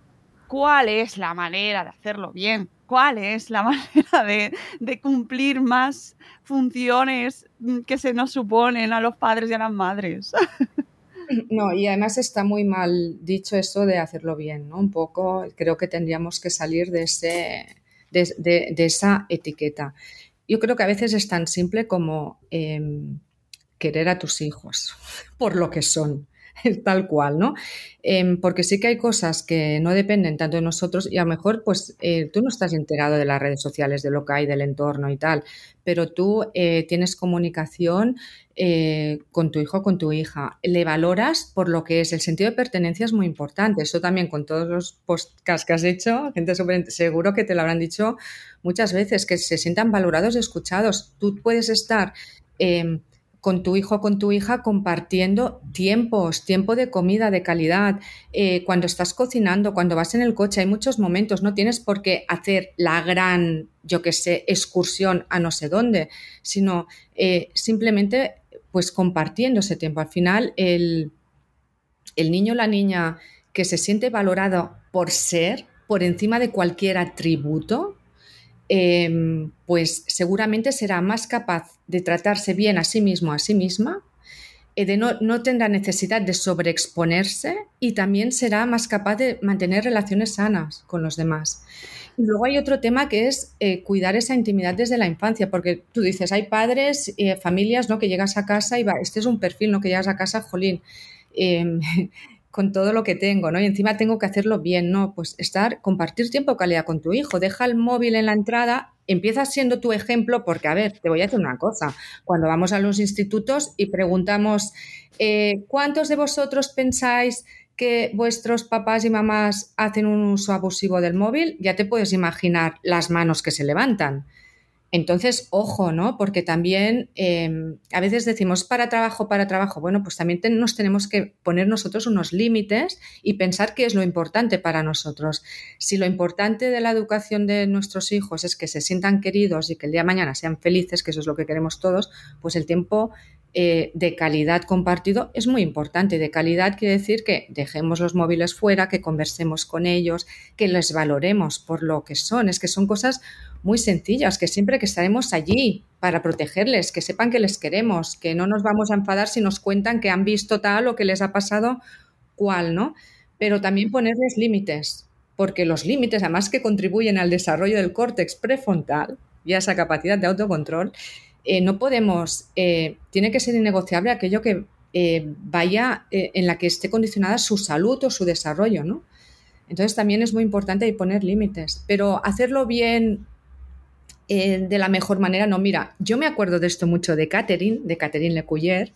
cuál es la manera de hacerlo bien, cuál es la [LAUGHS] manera de, cumplir más funciones que se nos suponen a los padres y a las madres. [LAUGHS] No, y además está muy mal dicho eso de hacerlo bien, ¿no? Un poco creo que tendríamos que salir de, ese, de, esa etiqueta. Yo creo que a veces es tan simple como em, querer a tus hijos [LAUGHS] por lo que son. [LAUGHS] tal cual, ¿no? Em, porque sí que hay cosas que no dependen tanto de nosotros y a lo mejor pues eh, tú no estás enterado de las redes sociales, de lo que hay, del entorno y tal, pero tú eh, tienes comunicación eh, con tu hijo, con tu hija, le valoras por lo que es. El sentido de pertenencia es muy importante. Eso también con todos los podcasts que has hecho, gente seguro que te lo habrán dicho muchas veces, que se sientan valorados y escuchados. Tú puedes estar em, con tu hijo o con tu hija compartiendo tiempos, tiempo de comida de calidad, eh, cuando estás cocinando, cuando vas en el coche, hay muchos momentos, no tienes por qué hacer la gran, yo que sé, excursión a no sé dónde, sino eh, simplemente pues compartiendo ese tiempo. Al final, el, el niño o la niña que se siente valorado por ser, por encima de cualquier atributo, Em, pues seguramente será más capaz de tratarse bien a sí mismo, a sí misma, eh, de no, no, tendrá necesidad de sobreexponerse y también será más capaz de mantener relaciones sanas con los demás. Y luego hay otro tema que es eh, cuidar esa intimidad desde la infancia, porque tú dices, hay padres, y familias, ¿no? Que llegas a casa y va, este es un perfil, ¿no? Que llegas a casa, jolín, em, [LAUGHS] con todo lo que tengo, ¿no? Y encima tengo que hacerlo bien, ¿no? Pues estar, compartir tiempo de calidad con tu hijo, deja el móvil en la entrada, empieza siendo tu ejemplo, porque, a ver, te voy a decir una cosa, cuando vamos a los institutos y preguntamos, eh, ¿cuántos de vosotros pensáis que vuestros papás y mamás hacen un uso abusivo del móvil? Ya te puedes imaginar las manos que se levantan. Entonces, ojo, ¿no? Porque también em, a veces decimos para trabajo, para trabajo. Bueno, pues también nos tenemos que poner nosotros unos límites y pensar qué es lo importante para nosotros. Si lo importante de la educación de nuestros hijos es que se sientan queridos y que el día de mañana sean felices, que eso es lo que queremos todos, pues el tiempo eh, de calidad compartido es muy importante. De calidad quiere decir que dejemos los móviles fuera, que conversemos con ellos, que les valoremos por lo que son. Es que son cosas muy sencillas, que siempre que estaremos allí para protegerles, que sepan que les queremos, que no nos vamos a enfadar si nos cuentan que han visto tal o que les ha pasado cual, ¿no? Pero también ponerles límites, porque los límites, además que contribuyen al desarrollo del córtex prefrontal y a esa capacidad de autocontrol, eh, no podemos, eh, tiene que ser innegociable aquello que eh, vaya en la que esté condicionada su salud o su desarrollo, ¿no? Entonces también es muy importante poner límites, pero hacerlo bien de la mejor manera, no, mira, yo me acuerdo de esto mucho de Catherine, de Catherine Lecuyer,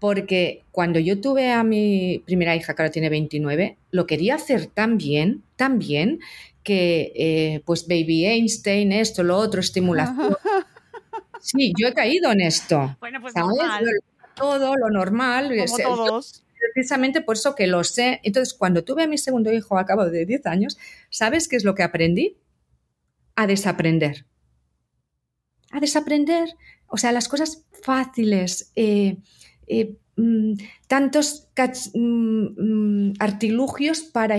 porque cuando yo tuve a mi primera hija, que ahora tiene 29, lo quería hacer tan bien, tan bien, que pues Baby Einstein, esto, lo otro, [LAUGHS] estimulación. Sí, yo he caído en esto. Bueno, pues Todo lo normal. Como todos. precisamente por eso que lo sé. Entonces, cuando tuve a mi segundo hijo a cabo de 10 años, ¿sabes qué es lo que aprendí? A desaprender. A desaprender. O sea, las cosas fáciles, eh, eh, mm, tantos mm, artilugios para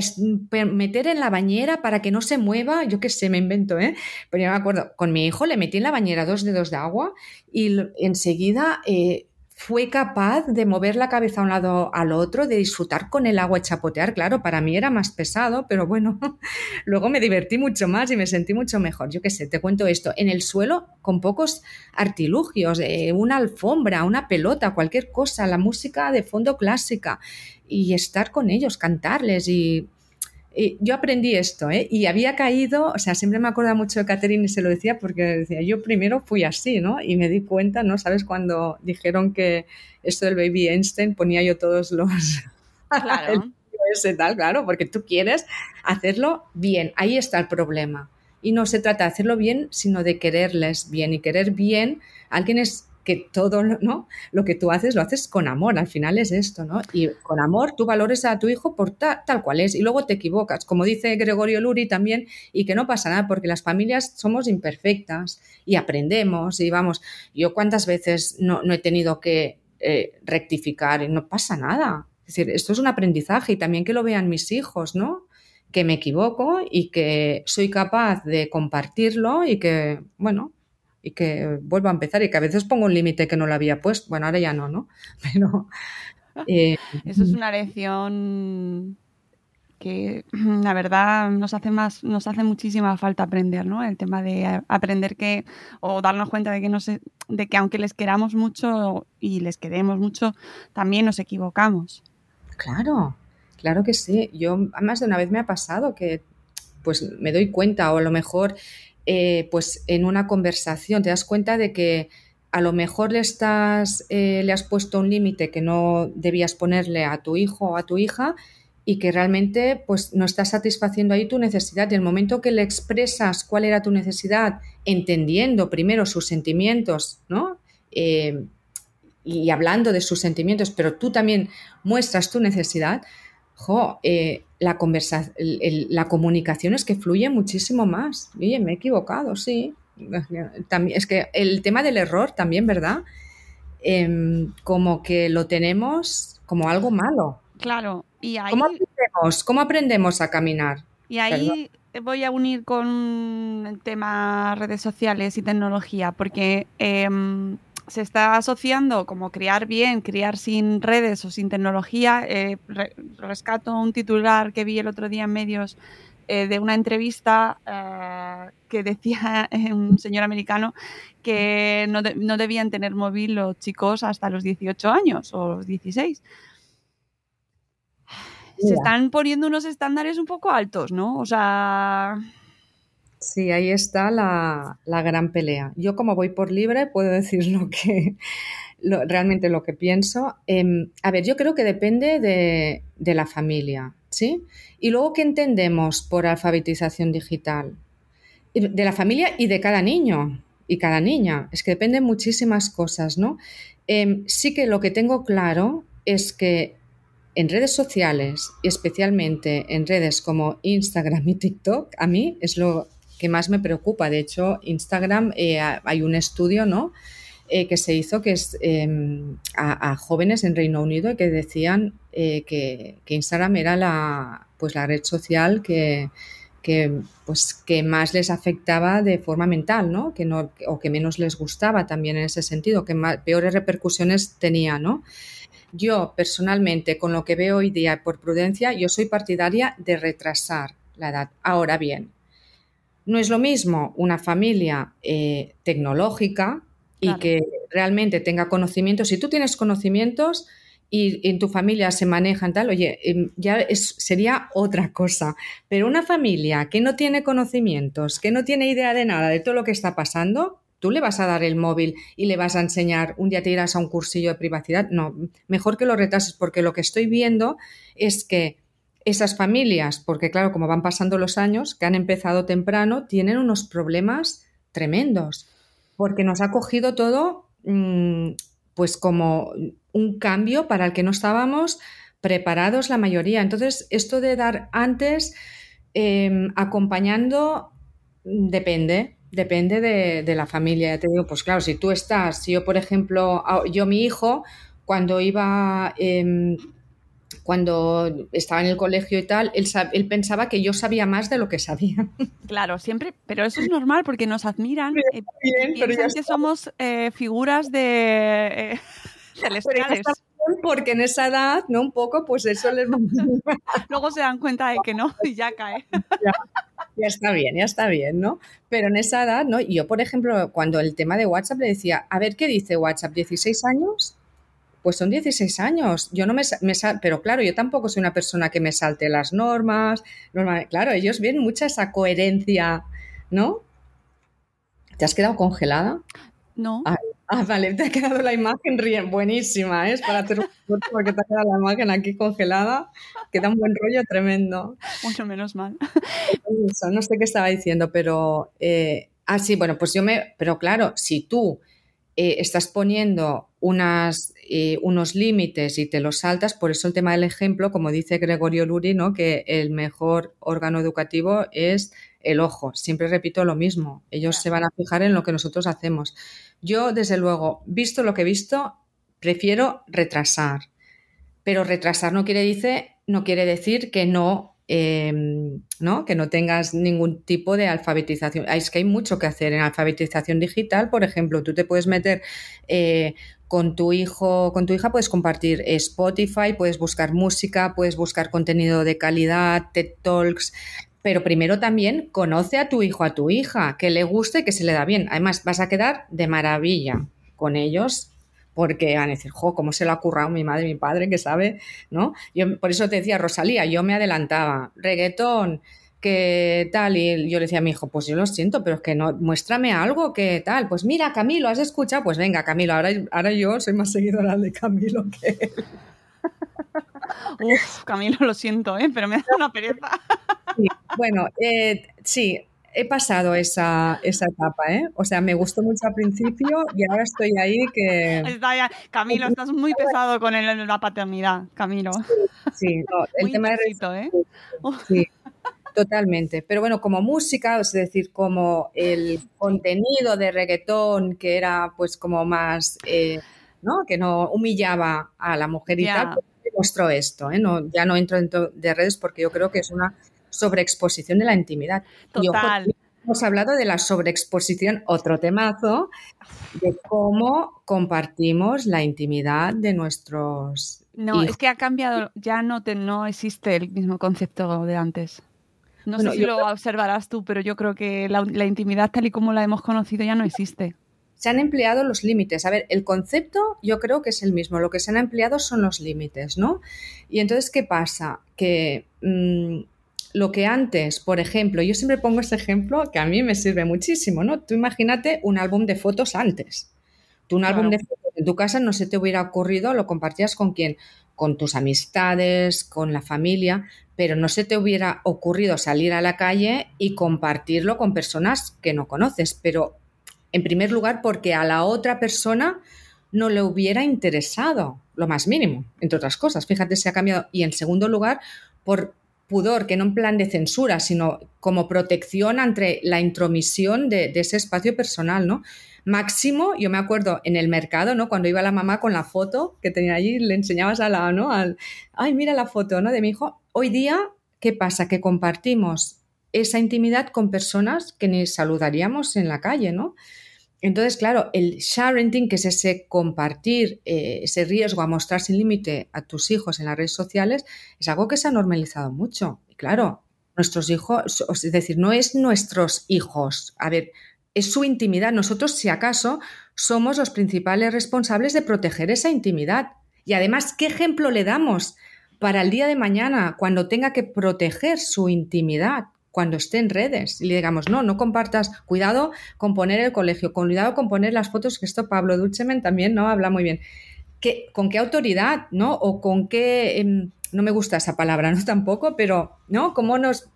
meter en la bañera para que no se mueva, yo qué sé, me invento, ¿eh? Pero yo me acuerdo, con mi hijo le metí en la bañera dos dedos de agua y enseguida eh, fue capaz de mover la cabeza a un lado al otro, de disfrutar con el agua y chapotear. Claro, para mí era más pesado, pero bueno, [LAUGHS] luego me divertí mucho más y me sentí mucho mejor. Yo qué sé, te cuento esto, en el suelo con pocos artilugios, eh, una alfombra, una pelota, cualquier cosa, la música de fondo clásica y estar con ellos, cantarles y yo aprendí esto, ¿eh? Y había caído, o sea, siempre me acuerdo mucho de Catherine y se lo decía porque decía, yo primero fui así, ¿no? Y me di cuenta, ¿no? ¿Sabes? Cuando dijeron que esto del baby Einstein ponía yo todos los... [LAUGHS] Claro. ese tal, claro, porque tú quieres hacerlo bien, ahí está el problema. Y no se trata de hacerlo bien, sino de quererles bien. Y querer bien, alguien es que todo ¿no? lo que tú haces lo haces con amor, al final es esto, ¿no? Y con amor tú valores a tu hijo por tal cual es y luego te equivocas, como dice Gregorio Luri también, y que no pasa nada porque las familias somos imperfectas y aprendemos y vamos, yo cuántas veces no, he tenido que eh, rectificar y no pasa nada. Es decir, esto es un aprendizaje y también que lo vean mis hijos, ¿no? Que me equivoco y que soy capaz de compartirlo y que, bueno, y que vuelva a empezar y que a veces pongo un límite que no lo había puesto. Bueno, ahora ya no, ¿no? [LAUGHS] Pero... Eh, [LAUGHS] Eso es una lección que [CLEARS THROAT] la verdad nos hace más, nos hace muchísima falta aprender, ¿no? El tema de aprender que, o darnos cuenta de que no sé, de que aunque les queramos mucho y les queremos mucho, también nos equivocamos. Claro, claro que sí. Yo más de una vez me ha pasado que pues me doy cuenta, o a lo mejor eh, pues en una conversación te das cuenta de que a lo mejor le estás, eh, le has puesto un límite que no debías ponerle a tu hijo o a tu hija y que realmente pues no estás satisfaciendo ahí tu necesidad. Y el momento que le expresas cuál era tu necesidad, entendiendo primero sus sentimientos, ¿no? Eh, y hablando de sus sentimientos, pero tú también muestras tu necesidad, jo, la, conversa la comunicación es que fluye muchísimo más. Oye, me he equivocado, sí. También, es que el tema del error también, ¿verdad? Em, como que lo tenemos como algo malo. Claro, y ahí... ¿Cómo aprendemos, ¿Cómo aprendemos a caminar? Y ahí voy a unir con el tema redes sociales y tecnología, porque em, se está asociando como criar bien, criar sin redes o sin tecnología. Eh, rescato un titular que vi el otro día en medios eh, de una entrevista eh, que decía [LAUGHS] un señor americano que no, no, debían tener móvil los chicos hasta los 18 años o los 16. Se están poniendo unos estándares un poco altos, ¿no? O sea, Sí, ahí está la, gran pelea. Yo como voy por libre puedo [LAUGHS] decir lo que realmente lo que pienso. Em, a ver, yo creo que depende de, de, la familia, ¿sí? Y luego, ¿qué entendemos por alfabetización digital? De la familia y de cada niño y cada niña. Es que dependen muchísimas cosas, ¿no? Em, sí que lo que tengo claro es que en redes sociales y especialmente en redes como Instagram y TikTok, a mí es lo que más me preocupa. De hecho, Instagram, eh, hay un estudio, ¿no? Eh, que se hizo que es em, a, jóvenes en Reino Unido que decían eh, que, Instagram era la, pues la red social que, pues, que más les afectaba de forma mental, ¿no? Que no o que menos les gustaba también en ese sentido, que peores repercusiones tenía, ¿no? Yo personalmente, con lo que veo hoy día por prudencia, yo soy partidaria de retrasar la edad. Ahora bien, no es lo mismo una familia eh, tecnológica y que realmente tenga conocimientos. Si tú tienes conocimientos y en tu familia se manejan tal, oye, em, ya sería otra cosa. Pero una familia que no tiene conocimientos, que no tiene idea de nada de todo lo que está pasando, tú le vas a dar el móvil y le vas a enseñar, un día te irás a un cursillo de privacidad. No, mejor que lo retases porque lo que estoy viendo es que esas familias, porque claro, como van pasando los años, que han empezado temprano, tienen unos problemas tremendos, porque nos ha cogido todo mm, pues como un cambio para el que no estábamos preparados la mayoría. Entonces, esto de dar antes, em, acompañando, depende, depende de, la familia. Ya te digo, pues claro, si tú estás, si yo, por ejemplo, yo mi hijo, cuando iba, em, cuando estaba en el colegio y tal, él, pensaba que yo sabía más de lo que sabía. [LAUGHS] Claro, siempre, pero eso es normal porque nos admiran y eh, piensan que somos eh, figuras de eh, [LAUGHS] celestiales. Porque en esa edad, ¿no? Un poco, pues eso les... [LAUGHS] Luego se dan cuenta de que no y ya cae. Ya, está bien, ya está bien, ¿no? Pero en esa edad, ¿no? Yo, por ejemplo, cuando el tema de WhatsApp le decía, a ver, ¿qué dice WhatsApp? ¿16 años? Pues son 16 años. Yo no me, me pero claro, yo tampoco soy una persona que me salte las normas. claro, ellos ven mucha esa coherencia, ¿no? ¿Te has quedado congelada? No. Ah, ah, vale, te ha quedado la imagen bien, buenísima, ¿eh? Es para hacer un porque te ha quedado la imagen aquí congelada. Queda un buen rollo tremendo. Mucho menos mal. no sé qué estaba diciendo, pero. Eh, ah, sí, bueno, pues yo me. Pero claro, si tú eh, estás poniendo unas, eh, unos límites y te los saltas, por eso el tema del ejemplo, como dice Gregorio Luri, ¿no? que el mejor órgano educativo es el ojo. Siempre repito lo mismo, ellos se van a fijar en lo que nosotros hacemos. Yo, desde luego, visto lo que he visto, prefiero retrasar. Pero retrasar no quiere, dice, no quiere decir que no Em, ¿no? que no tengas ningún tipo de alfabetización. Es que hay mucho que hacer en alfabetización digital, por ejemplo, tú te puedes meter eh, con tu hijo, con tu hija puedes compartir Spotify, puedes buscar música, puedes buscar contenido de calidad, TED Talks, pero primero también conoce a tu hijo, a tu hija, que le guste, que se le da bien. Además, vas a quedar de maravilla con ellos porque van a decir, jo, cómo se lo ha currado mi madre mi padre, que sabe, ¿no? Yo, por eso te decía, Rosalía, yo me adelantaba, reggaetón, que tal, y yo le decía a mi hijo, pues yo lo siento, pero es que no, muéstrame algo que tal, pues mira, Camilo, ¿has escuchado? Pues venga, Camilo, ahora, ahora yo soy más seguidora de Camilo que él. [LAUGHS] Uf, Camilo, lo siento, ¿eh? pero me da una pereza. bueno, eh, sí, he pasado esa, etapa, ¿eh? O sea, me gustó mucho al principio y ahora estoy ahí que... Camilo, estás muy pesado con el, la paternidad, Camilo. Sí, el [LAUGHS] tema de... ¿eh? Sí, totalmente. Pero bueno, como música, es decir, como el contenido de reggaetón que era pues como más... Eh, ¿no? Que no humillaba a la mujer y tal, pues, demostró esto, ¿eh? No, ya no entro dentro de redes porque yo creo que es una sobreexposición de la intimidad. Total. hemos hablado de la sobreexposición, otro temazo, de cómo compartimos la intimidad de nuestros. No, es que ha cambiado, ya no, te, no existe el mismo concepto de antes. No sé si lo observarás tú, pero yo creo que la, la intimidad tal y como la hemos conocido ya no existe se han empleado los límites. A ver, el concepto yo creo que es el mismo, lo que se han empleado son los límites, ¿no? Y entonces, ¿qué pasa? Que mm, lo que antes, por ejemplo, yo siempre pongo ese ejemplo que a mí me sirve muchísimo, ¿no? Tú imagínate un álbum de fotos antes. Tú un álbum de fotos en tu casa no se te hubiera ocurrido, lo compartías con quién? Con tus amistades, con la familia, pero no se te hubiera ocurrido salir a la calle y compartirlo con personas que no conoces. Pero, en primer lugar, porque a la otra persona no le hubiera interesado lo más mínimo, entre otras cosas. Fíjate, se ha cambiado. Y en segundo lugar, por pudor, que no en plan de censura, sino como protección ante la intromisión de, ese espacio personal, ¿no? Máximo, yo me acuerdo en el mercado, ¿no? Cuando iba la mamá con la foto que tenía allí, le enseñabas a la, ¿no? Al, ay, mira la foto, ¿no? De mi hijo. Hoy día, ¿qué pasa? Que compartimos esa intimidad con personas que ni saludaríamos en la calle, ¿no? Entonces, claro, el sharing, que es ese compartir, eh, ese riesgo a mostrar sin límite a tus hijos en las redes sociales, es algo que se ha normalizado mucho. Y claro, nuestros hijos, es decir, no es nuestros hijos, a ver, es su intimidad. Nosotros, si acaso, somos los principales responsables de proteger esa intimidad. Y además, ¿qué ejemplo le damos para el día de mañana cuando tenga que proteger su intimidad? Cuando esté en redes y le digamos, no, no compartas, cuidado con poner el colegio, cuidado con poner las fotos, que esto Pablo Dulcemen también no habla muy bien. ¿Con qué autoridad, no? O con qué, em, no me gusta esa palabra, ¿no? [LAUGHS] Tampoco, pero, ¿no? ¿Cómo nos,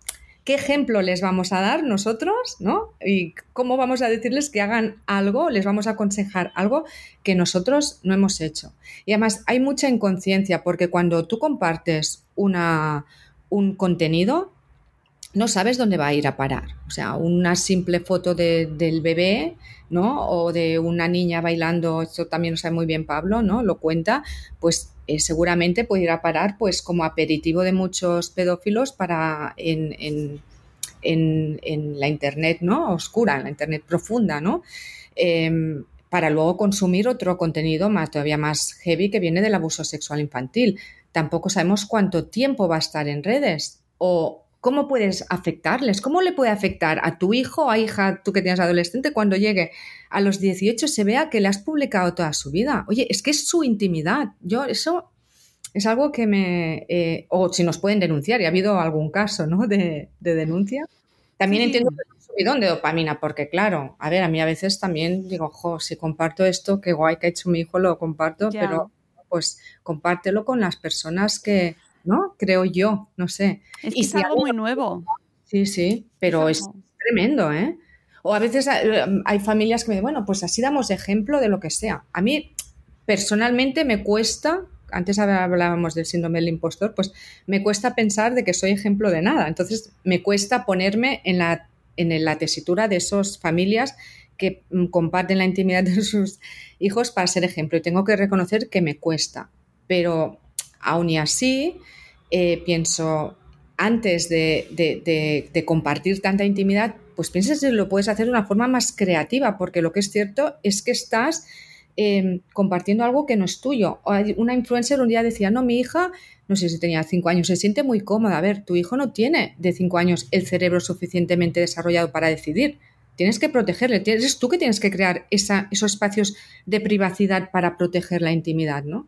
qué ejemplo les vamos a dar nosotros, ¿no? Y cómo vamos a decirles que hagan algo, les vamos a aconsejar algo que nosotros no hemos hecho. Y además hay mucha inconsciencia porque cuando tú compartes una, un contenido, no sabes dónde va a ir a parar. O sea, una simple foto del bebé, ¿no? O de una niña bailando, esto también lo sabe muy bien Pablo, ¿no? Lo cuenta, pues eh, seguramente puede ir a parar pues como aperitivo de muchos pedófilos para en, en, la internet, ¿no? Oscura, en la internet profunda, ¿no? Em, para luego consumir otro contenido más, todavía más heavy que viene del abuso sexual infantil. Tampoco sabemos cuánto tiempo va a estar en redes o cómo puedes afectarles, cómo le puede afectar a tu hijo o hija, tú que tienes adolescente, cuando llegue a los 18 se vea que le has publicado toda su vida. Oye, es que es su intimidad. Yo eso es algo que me... Eh, o si nos pueden denunciar, y ha habido algún caso ¿no? de, denuncia. También entiendo que es un subidón de dopamina, porque claro, a ver, a mí a veces también digo, jo, si comparto esto, qué guay que ha hecho mi hijo, lo comparto, pero pues compártelo con las personas que, ¿no? Creo yo, no sé. Es, y es algo muy nuevo. Sí, sí, pero es, tremendo, ¿eh? O a veces eh, hay familias que me dicen, bueno, pues así damos ejemplo de lo que sea. A mí, personalmente, me cuesta, antes hablábamos del síndrome del impostor, pues me cuesta pensar de que soy ejemplo de nada. Entonces, me cuesta ponerme en la, en la tesitura de esas familias que mm, comparten la intimidad de [LAUGHS] sus hijos para ser ejemplo. Y tengo que reconocer que me cuesta. Pero Aún y así, eh, pienso, antes de, compartir tanta intimidad, pues piensas que lo puedes hacer de una forma más creativa, porque lo que es cierto es que estás em, compartiendo algo que no es tuyo. Una influencer un día decía, no, mi hija, no sé si tenía cinco años, se siente muy cómoda. A ver, tu hijo no tiene de cinco años el cerebro suficientemente desarrollado para decidir. Tienes que protegerle, eres tú que tienes que crear esos espacios de privacidad para proteger la intimidad, ¿no?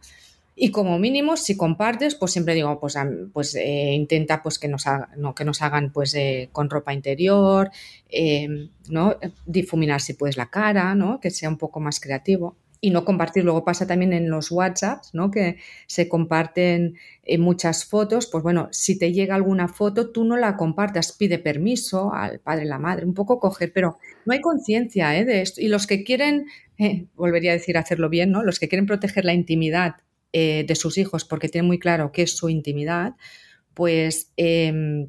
Y como mínimo, si compartes, pues siempre digo, pues, pues eh, intenta pues que nos, no, que nos hagan pues eh, con ropa interior, em, ¿no? difuminar si puedes la cara, ¿no? que sea un poco más creativo. Y no compartir, luego pasa también en los WhatsApps, ¿no? que se comparten eh, muchas fotos, pues bueno, si te llega alguna foto, tú no la compartas, pide permiso al padre, la madre, un poco coger, pero no hay conciencia de esto. Y los que quieren, volvería a decir hacerlo bien, ¿no? los que quieren proteger la intimidad eh, de sus hijos porque tiene muy claro qué es su intimidad, pues em,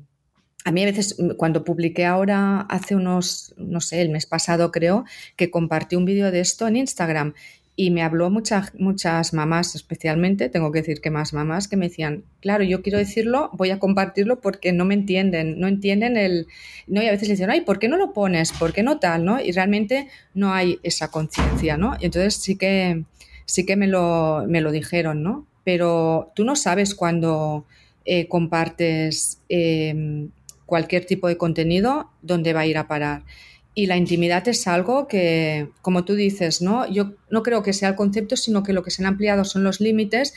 a mí a veces cuando publiqué ahora hace unos, no sé, el mes pasado creo, que compartí un vídeo de esto en Instagram y me habló muchas, muchas mamás especialmente, tengo que decir que más mamás, que me decían, claro, yo quiero decirlo, voy a compartirlo porque no me entienden, no entienden el... No, y a veces le dicen, ay, ¿por qué no lo pones? ¿Por qué no tal? ¿no? Y realmente no hay esa conciencia, ¿no? Y entonces sí que sí que me lo, me lo dijeron, ¿no? Pero tú no sabes cuando eh, compartes em, cualquier tipo de contenido dónde va a ir a parar. Y la intimidad es algo que, como tú dices, ¿no? Yo no creo que sea el concepto, sino que lo que se han ampliado son los límites.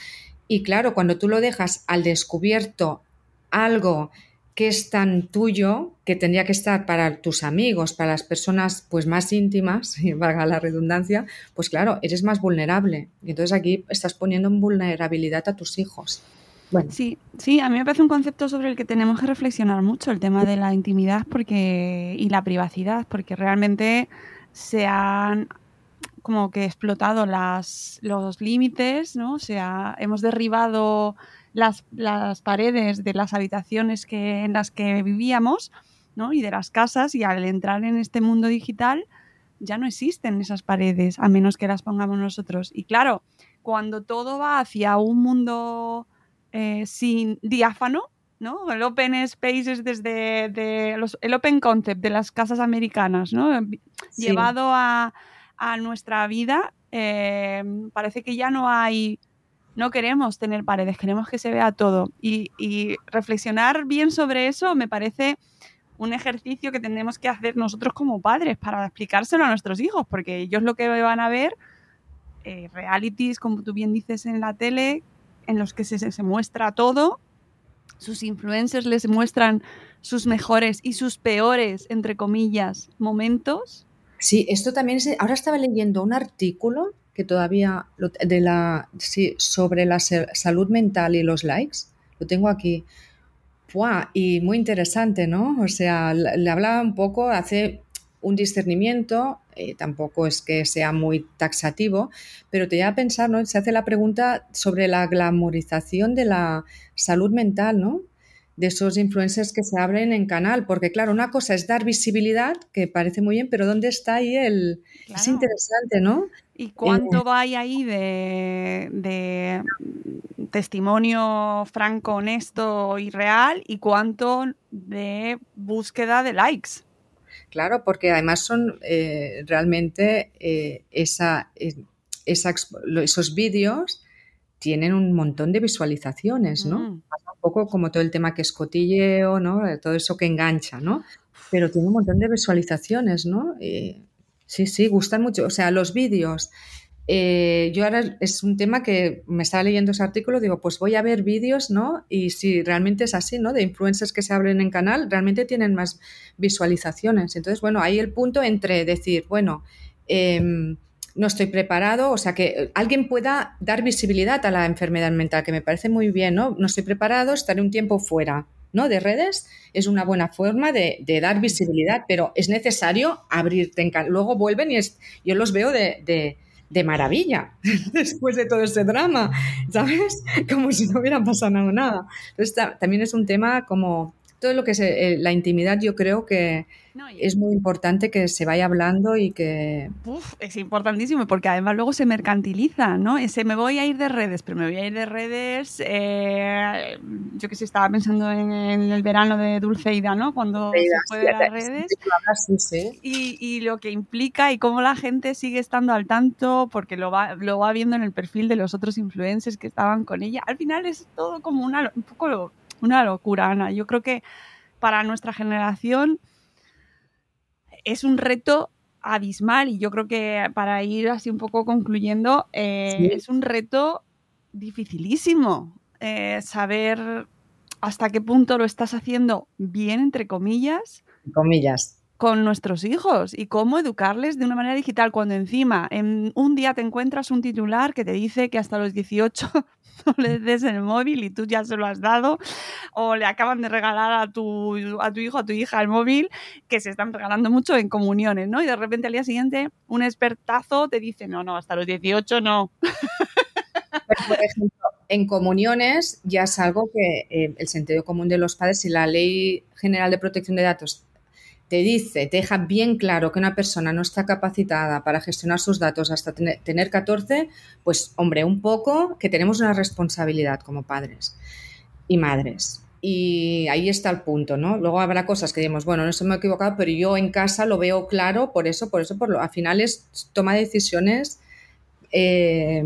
Y claro, cuando tú lo dejas al descubierto algo que es tan tuyo que tendría que estar para tus amigos, para las personas pues más íntimas, y [LAUGHS] valga la redundancia, pues claro, eres más vulnerable. Y entonces aquí estás poniendo en vulnerabilidad a tus hijos. Bueno. Sí, sí, a mí me parece un concepto sobre el que tenemos que reflexionar mucho, el tema de la intimidad porque y la privacidad, porque realmente se han como que explotado las, los límites, ¿no? O sea, hemos derribado las, las paredes de las habitaciones que, en las que vivíamos ¿no? y de las casas y al entrar en este mundo digital ya no existen esas paredes a menos que las pongamos nosotros. Y claro, cuando todo va hacia un mundo eh, sin diáfano, ¿no? El open spaces desde de los, el open concept de las casas americanas, ¿no? Llevado a, a, nuestra vida, eh, parece que ya no hay no queremos tener paredes, queremos que se vea todo. Y, reflexionar bien sobre eso me parece un ejercicio que tenemos que hacer nosotros como padres para explicárselo a nuestros hijos, porque ellos lo que van a ver, eh, realities, como tú bien dices en la tele, en los que se, se muestra todo, sus influencers les muestran sus mejores y sus peores, entre comillas, momentos. Sí, esto también es... Ahora estaba leyendo un artículo que todavía de la sí, sobre la salud mental y los likes, lo tengo aquí. Y muy interesante, ¿no? O sea, le hablaba un poco, hace un discernimiento, eh, tampoco es que sea muy taxativo, pero te lleva a pensar, ¿no? Se hace la pregunta sobre la glamorización de la salud mental, ¿no? de esos influencers que se abren en canal, porque claro, una cosa es dar visibilidad, que parece muy bien, pero ¿dónde está ahí el... Es interesante, ¿no? ¿Y cuánto eh, va ahí de, de, testimonio franco, honesto y real? ¿Y cuánto de búsqueda de likes? Claro, porque además son eh, realmente eh, esa, esos vídeos tienen un montón de visualizaciones, ¿no? Mm. Un poco como todo el tema que es cotilleo, ¿no? Todo eso que engancha, ¿no? Pero tiene un montón de visualizaciones, ¿no? Sí, sí, gustan mucho. O sea, los vídeos. Eh, yo ahora es un tema que me estaba leyendo ese artículo, digo, pues voy a ver vídeos, ¿no? Y si realmente es así, ¿no? De influencers que se abren en canal, realmente tienen más visualizaciones. Entonces, bueno, ahí el punto entre decir, bueno, eh, no estoy preparado, o sea, que alguien pueda dar visibilidad a la enfermedad mental, que me parece muy bien, ¿no? No estoy preparado, estaré un tiempo fuera, De redes es una buena forma de, dar visibilidad, pero es necesario abrirte Luego vuelven y es, yo los veo de, de maravilla [LAUGHS] después de todo ese drama, ¿sabes? [LAUGHS] Como si no hubiera pasado nada. Entonces, también es un tema como todo lo que es eh, la intimidad, yo creo que es muy importante que se vaya hablando y que... es importantísimo porque además luego se mercantiliza, ¿no? Ese me voy a ir de redes, pero me voy a ir de redes, eh, yo que sé, estaba pensando en, el verano de Dulceida, ¿no? Cuando se fue de las redes. Y, y, lo que implica y cómo la gente sigue estando al tanto porque lo va, lo va viendo en el perfil de los otros influencers que estaban con ella. Al final es todo como una, un poco una locura, Ana. Yo creo que para nuestra generación es un reto abismal y yo creo que para ir así un poco concluyendo, eh, es un reto dificilísimo eh, saber hasta qué punto lo estás haciendo bien, entre comillas. Comillas con nuestros hijos y cómo educarles de una manera digital cuando encima en un día te encuentras un titular que te dice que hasta los 18 [LAUGHS] no le des el móvil y tú ya se lo has dado o le acaban de regalar a tu, a tu hijo, a tu hija el móvil que se están regalando mucho en comuniones, ¿no? Y de repente al día siguiente un expertazo te dice, no, no, hasta los 18 no. por ejemplo, en comuniones ya es algo que eh, el sentido común de los padres y la ley general de protección de datos te dice, te deja bien claro que una persona no está capacitada para gestionar sus datos hasta tener, 14, pues hombre, un poco que tenemos una responsabilidad como padres y madres. Y ahí está el punto, ¿no? Luego habrá cosas que digamos, bueno, no se me he equivocado, pero yo en casa lo veo claro, por eso, por eso, por lo, al final es toma decisiones eh,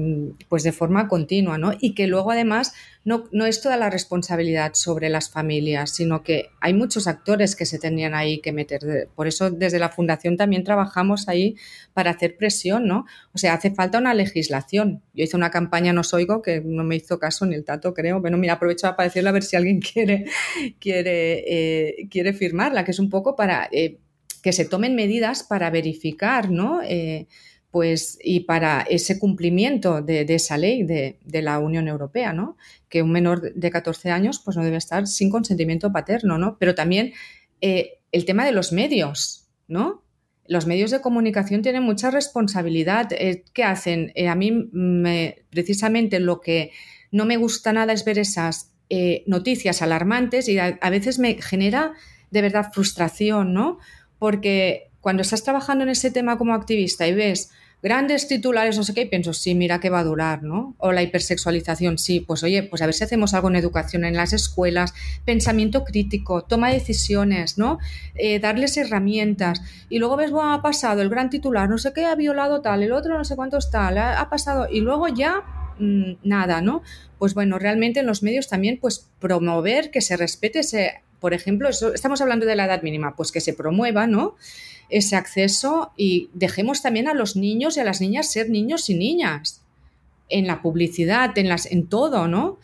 pues de forma continua, ¿no? Y que luego además no, no, es toda la responsabilidad sobre las familias, sino que hay muchos actores que se tenían ahí que meter. Por eso desde la Fundación también trabajamos ahí para hacer presión, ¿no? O sea, hace falta una legislación. Yo hice una campaña No Oigo que no me hizo caso ni el tato, creo. Bueno, mira, aprovecho para decirle a ver si alguien [LAUGHS] quiere, quiere, eh, quiere firmarla, que es un poco para eh, que se tomen medidas para verificar, ¿no? Pues, y para ese cumplimiento de, esa ley de, la Unión Europea, ¿no? Que un menor de 14 años pues no debe estar sin consentimiento paterno, ¿no? Pero también eh, el tema de los medios, ¿no? Los medios de comunicación tienen mucha responsabilidad. Eh, ¿Qué hacen? Eh, a mí me, precisamente lo que no me gusta nada es ver esas noticias alarmantes y a veces me genera de verdad frustración, ¿no? Porque cuando estás trabajando en ese tema como activista y ves grandes titulares, no sé qué, y pienso, sí, mira que va a durar, ¿no? O la hipersexualización, sí, pues oye, pues a ver si hacemos algo en educación en las escuelas, pensamiento crítico, toma decisiones, ¿no? Eh, darles herramientas. Y luego ves, bueno, ha pasado el gran titular, no sé qué, ha violado tal, el otro no sé cuántos tal, ha, pasado, y luego ya mm, nada, ¿no? Pues bueno, realmente en los medios también, pues promover que se respete ese, por ejemplo, eso, estamos hablando de la edad mínima, pues que se promueva, ¿no? Ese acceso y dejemos también a los niños y a las niñas ser niños y niñas en la publicidad, en, las, en todo, ¿no?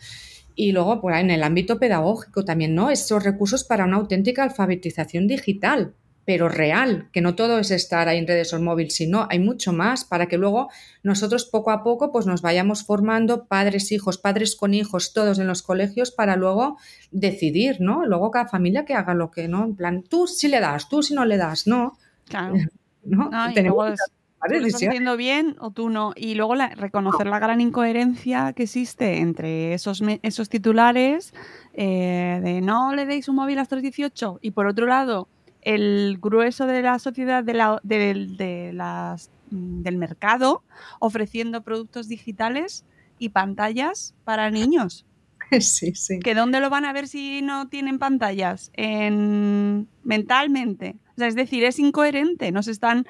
Y luego, pues, en el ámbito pedagógico también, ¿no? Esos recursos para una auténtica alfabetización digital, pero real, que no todo es estar ahí en redes o móvil, sino hay mucho más para que luego nosotros poco a poco pues nos vayamos formando padres, hijos, padres con hijos, todos en los colegios para luego decidir, ¿no? Luego cada familia que haga lo que, ¿no? En plan, tú sí le das, tú sí no le das, ¿no? Claro. [LAUGHS] ¿No? tú lo estás haciendo bien o tú no. Y luego reconocer la gran incoherencia que existe entre esos, esos titulares eh, de no le deis un móvil hasta los 18 y por otro lado el grueso de la sociedad de la, de, las, mm, del mercado ofreciendo productos digitales y pantallas para niños. [LAUGHS] Sí, sí. ¿Que dónde lo van a ver si no tienen pantallas? En... mentalmente. Sea, es decir, es incoherente. Nos están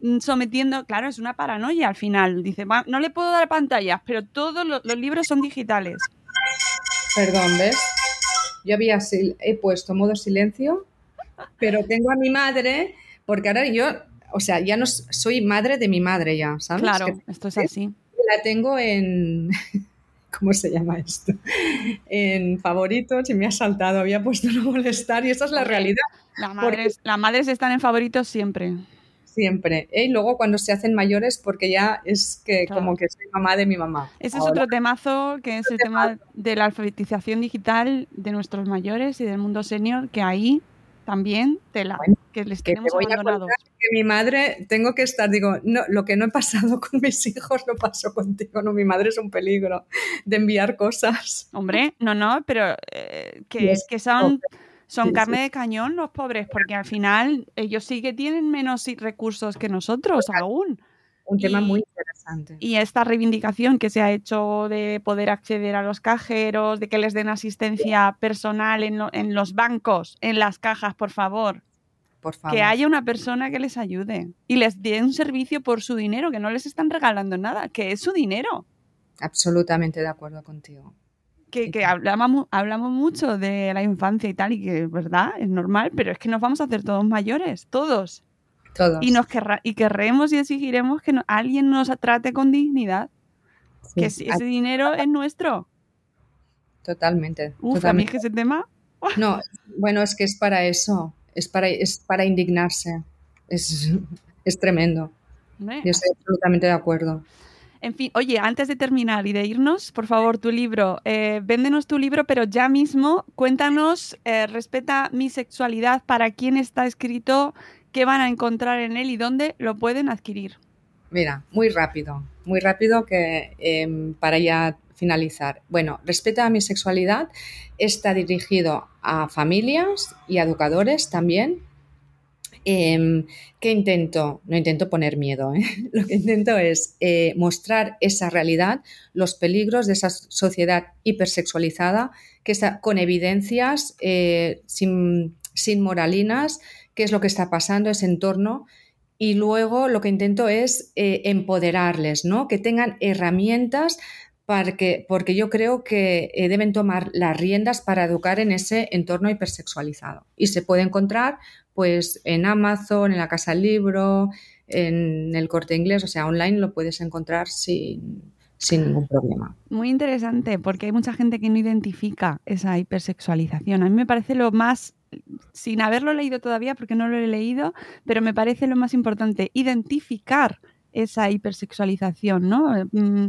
mm, sometiendo, claro, es una paranoia al final. Dice, no le puedo dar pantallas, pero todos los, libros son digitales. Perdón, ¿ves? Yo había he puesto modo silencio, pero tengo a mi madre, porque ahora yo, o sea, ya no soy madre de mi madre ya, ¿sabes? Claro, esto es así. La tengo en, [LAUGHS] ¿cómo se llama esto? En favoritos y me ha saltado, había puesto no molestar y esa es la realidad. Las madres, están en favoritos siempre. Siempre. ¿eh? Y luego cuando se hacen mayores, porque ya es que como que soy mamá de mi mamá. Ese es otro temazo, que es el tema de la alfabetización digital de nuestros mayores y del mundo senior, que ahí también tela, que les tenemos abandonados. que mi madre, tengo que estar, digo, no, lo que no he pasado con mis [LAUGHS] hijos lo paso contigo, no, mi madre es un peligro de enviar cosas. Hombre, no, no, pero eh, que, es, que son, son carne de cañón los pobres, porque al final ellos sí que tienen menos recursos que nosotros aún. Un tema muy interesante. Y esta reivindicación que se ha hecho de poder acceder a los cajeros, de que les den asistencia personal en, en los bancos, en las cajas, por favor. Por favor. Que haya una persona que les ayude y les dé un servicio por su dinero, que no les están regalando nada, que es su dinero. Absolutamente de acuerdo contigo. Que, que hablamos, hablamos mucho de la infancia y tal, y que es verdad, es normal, pero es que nos vamos a hacer todos mayores, todos. Y, nos y querremos y exigiremos que alguien nos trate con dignidad. que ese dinero es nuestro. Totalmente. Uf, a mí que ese tema. [LAUGHS] No, bueno, es que es para eso. Es para, es para indignarse. Es, es tremendo. Yo estoy absolutamente de acuerdo. En fin, oye, antes de terminar y de irnos, por favor, tu libro, eh, véndenos tu libro, pero ya mismo cuéntanos, eh, respeta mi sexualidad, para quién está escrito, qué van a encontrar en él y dónde lo pueden adquirir. Mira, muy rápido, muy rápido que em, para ya finalizar. Bueno, Respeta a mi sexualidad está dirigido a familias y educadores también. Eh, ¿Qué intento? No intento poner miedo, ¿eh? [LAUGHS] lo que intento es eh, mostrar esa realidad, los peligros de esa sociedad hipersexualizada, que está con evidencias, eh, sin, sin moralinas, qué es lo que está pasando, ese entorno. Y luego lo que intento es eh, empoderarles, ¿no? Que tengan herramientas para que, porque yo creo que eh, deben tomar las riendas para educar en ese entorno hipersexualizado. Y se puede encontrar pues en Amazon, en la Casa Libro, en el corte inglés, o sea, online lo puedes encontrar sin, sin ningún problema. Muy interesante, porque hay mucha gente que no identifica esa hipersexualización. A mí me parece lo más sin haberlo leído todavía, porque no lo he leído, pero me parece lo más importante, identificar esa hipersexualización, ¿no? Mm,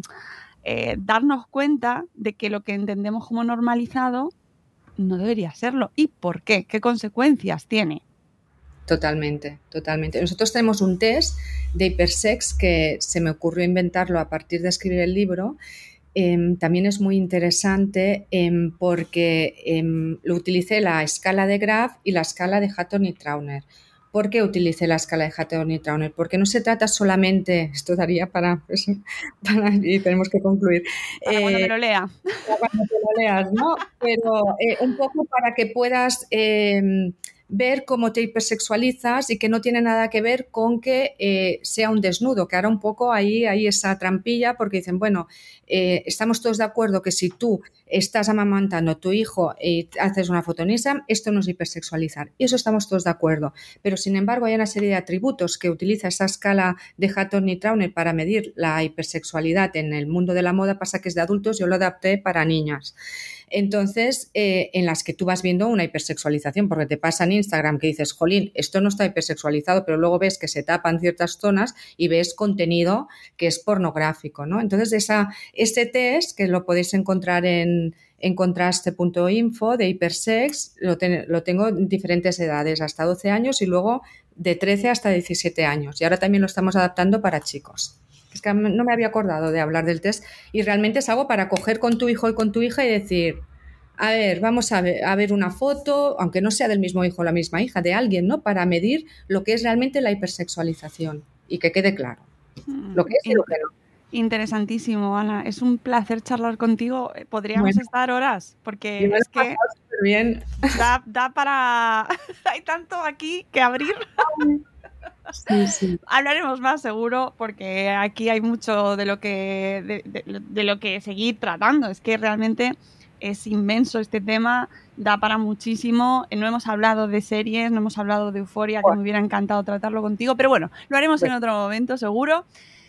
eh, darnos cuenta de que lo que entendemos como normalizado no debería serlo. ¿Y por qué? ¿Qué consecuencias tiene? Totalmente, totalmente. Nosotros tenemos un test de hipersex que se me ocurrió inventarlo a partir de escribir el libro Em, también es muy interesante em, porque em, lo utilicé la escala de Graf y la escala de Hatton y Trauner. ¿Por qué utilicé la escala de Hatton y Trauner? Porque no se trata solamente, [LAUGHS] esto daría para, pues, y tenemos que concluir. Para cuando me lo lea. Para cuando te lo leas, ¿no? Pero eh, un poco para que puedas ver cómo te hipersexualizas y que no tiene nada que ver con que eh, sea un desnudo, que ahora un poco ahí hay esa trampilla porque dicen, bueno, eh, estamos todos de acuerdo que si tú estás amamantando a tu hijo y haces una foto en Instagram, esto no es hipersexualizar. Y eso estamos todos de acuerdo. Pero sin embargo hay una serie de atributos que utiliza esa escala de Hatton y Trauner para medir la hipersexualidad en el mundo de la moda, pasa que es de adultos, yo lo adapté para niñas. Entonces, eh, en las que tú vas viendo una hipersexualización, porque te pasa en Instagram que dices, jolín, esto no está hipersexualizado, pero luego ves que se tapan ciertas zonas y ves contenido que es pornográfico, ¿no? Entonces, ese test, que lo podéis encontrar en, en contraste.info de hipersex, lo, lo tengo en diferentes edades, hasta 12 años y luego de 13 hasta 17 años y ahora también lo estamos adaptando para chicos. Es que no me había acordado de hablar del test y realmente es algo para coger con tu hijo y con tu hija y decir, a ver, vamos a ver, a ver, una foto, aunque no sea del mismo hijo o la misma hija, de alguien, ¿no? Para medir lo que es realmente la hipersexualización y que quede claro mm, lo que es y lo que no. Interesantísimo, Ana. Es un placer charlar contigo. Podríamos estar horas, porque es que bien. Da, da, para... [LAUGHS] Hay tanto aquí que abrir. Sí, [LAUGHS] sí. Hablaremos más seguro porque aquí hay mucho de lo que de, lo que seguir tratando. Es que realmente es inmenso este tema, da para muchísimo. No hemos hablado de series, no hemos hablado de euforia, que me hubiera encantado tratarlo contigo, pero bueno, lo haremos en otro momento seguro.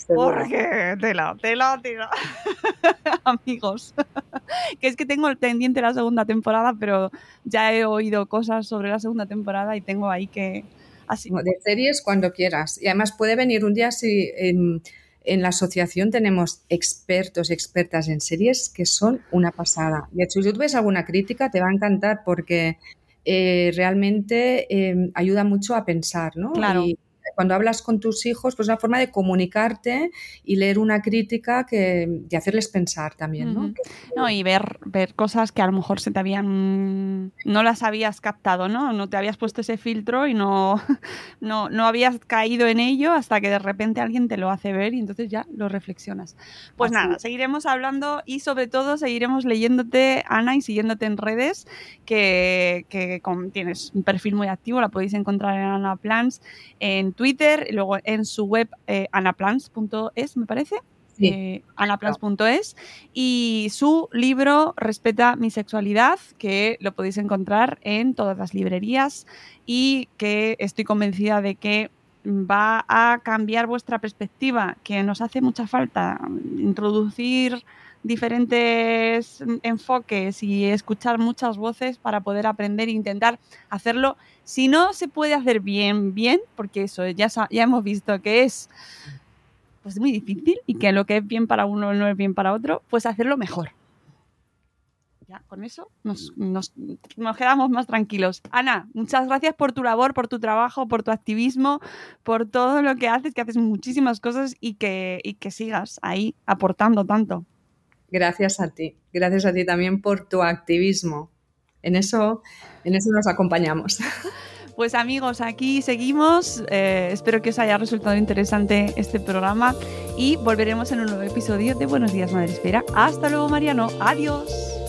Porque tela, tela, tela. [LAUGHS] Amigos. [LAUGHS] que es que tengo el pendiente la segunda temporada, pero ya he oído cosas sobre la segunda temporada y tengo ahí que. Así. De series cuando quieras. Y además puede venir un día si en, en la asociación tenemos expertos y expertas en series que son una pasada. De hecho, si tú ves alguna crítica, te va a encantar porque eh, realmente eh, ayuda mucho a pensar, ¿no? Claro cuando hablas con tus hijos, pues es una forma de comunicarte y leer una crítica que, de hacerles pensar también, ¿no? No, y ver, ver cosas que a lo mejor se te habían, no las habías captado, ¿no? No te habías puesto ese filtro y no, [LAUGHS] no, no habías caído en ello hasta que de repente alguien te lo hace ver y entonces ya lo reflexionas. Pues nada, seguiremos hablando y sobre todo seguiremos leyéndote, Ana, y siguiéndote en redes, que, que tienes un perfil muy activo, la podéis encontrar en Ana Plans, en Twitter, y luego en su web eh, anaplans.es, me parece. Eh, anaplans.es y su libro Respeta mi sexualidad, que lo podéis encontrar en todas las librerías y que estoy convencida de que va a cambiar vuestra perspectiva, que nos hace mucha falta introducir diferentes enfoques y escuchar muchas voces para poder aprender e intentar hacerlo. Si no se puede hacer bien, bien, porque eso ya, ya hemos visto que es pues muy difícil y que lo que es bien para uno no es bien para otro, pues hacerlo mejor. Ya, con eso nos, nos, nos, quedamos más tranquilos. Ana, muchas gracias por tu labor, por tu trabajo, por tu activismo, por todo lo que haces, que haces muchísimas cosas y que, y que sigas ahí aportando tanto. Gracias a ti. Gracias a ti también por tu activismo. En eso, en eso nos acompañamos. [LAUGHS] Pues amigos, aquí seguimos. Eh, espero que os haya resultado interesante este programa y volveremos en un nuevo episodio de Buenos Días Madre Espera. Hasta luego, Mariano. Adiós.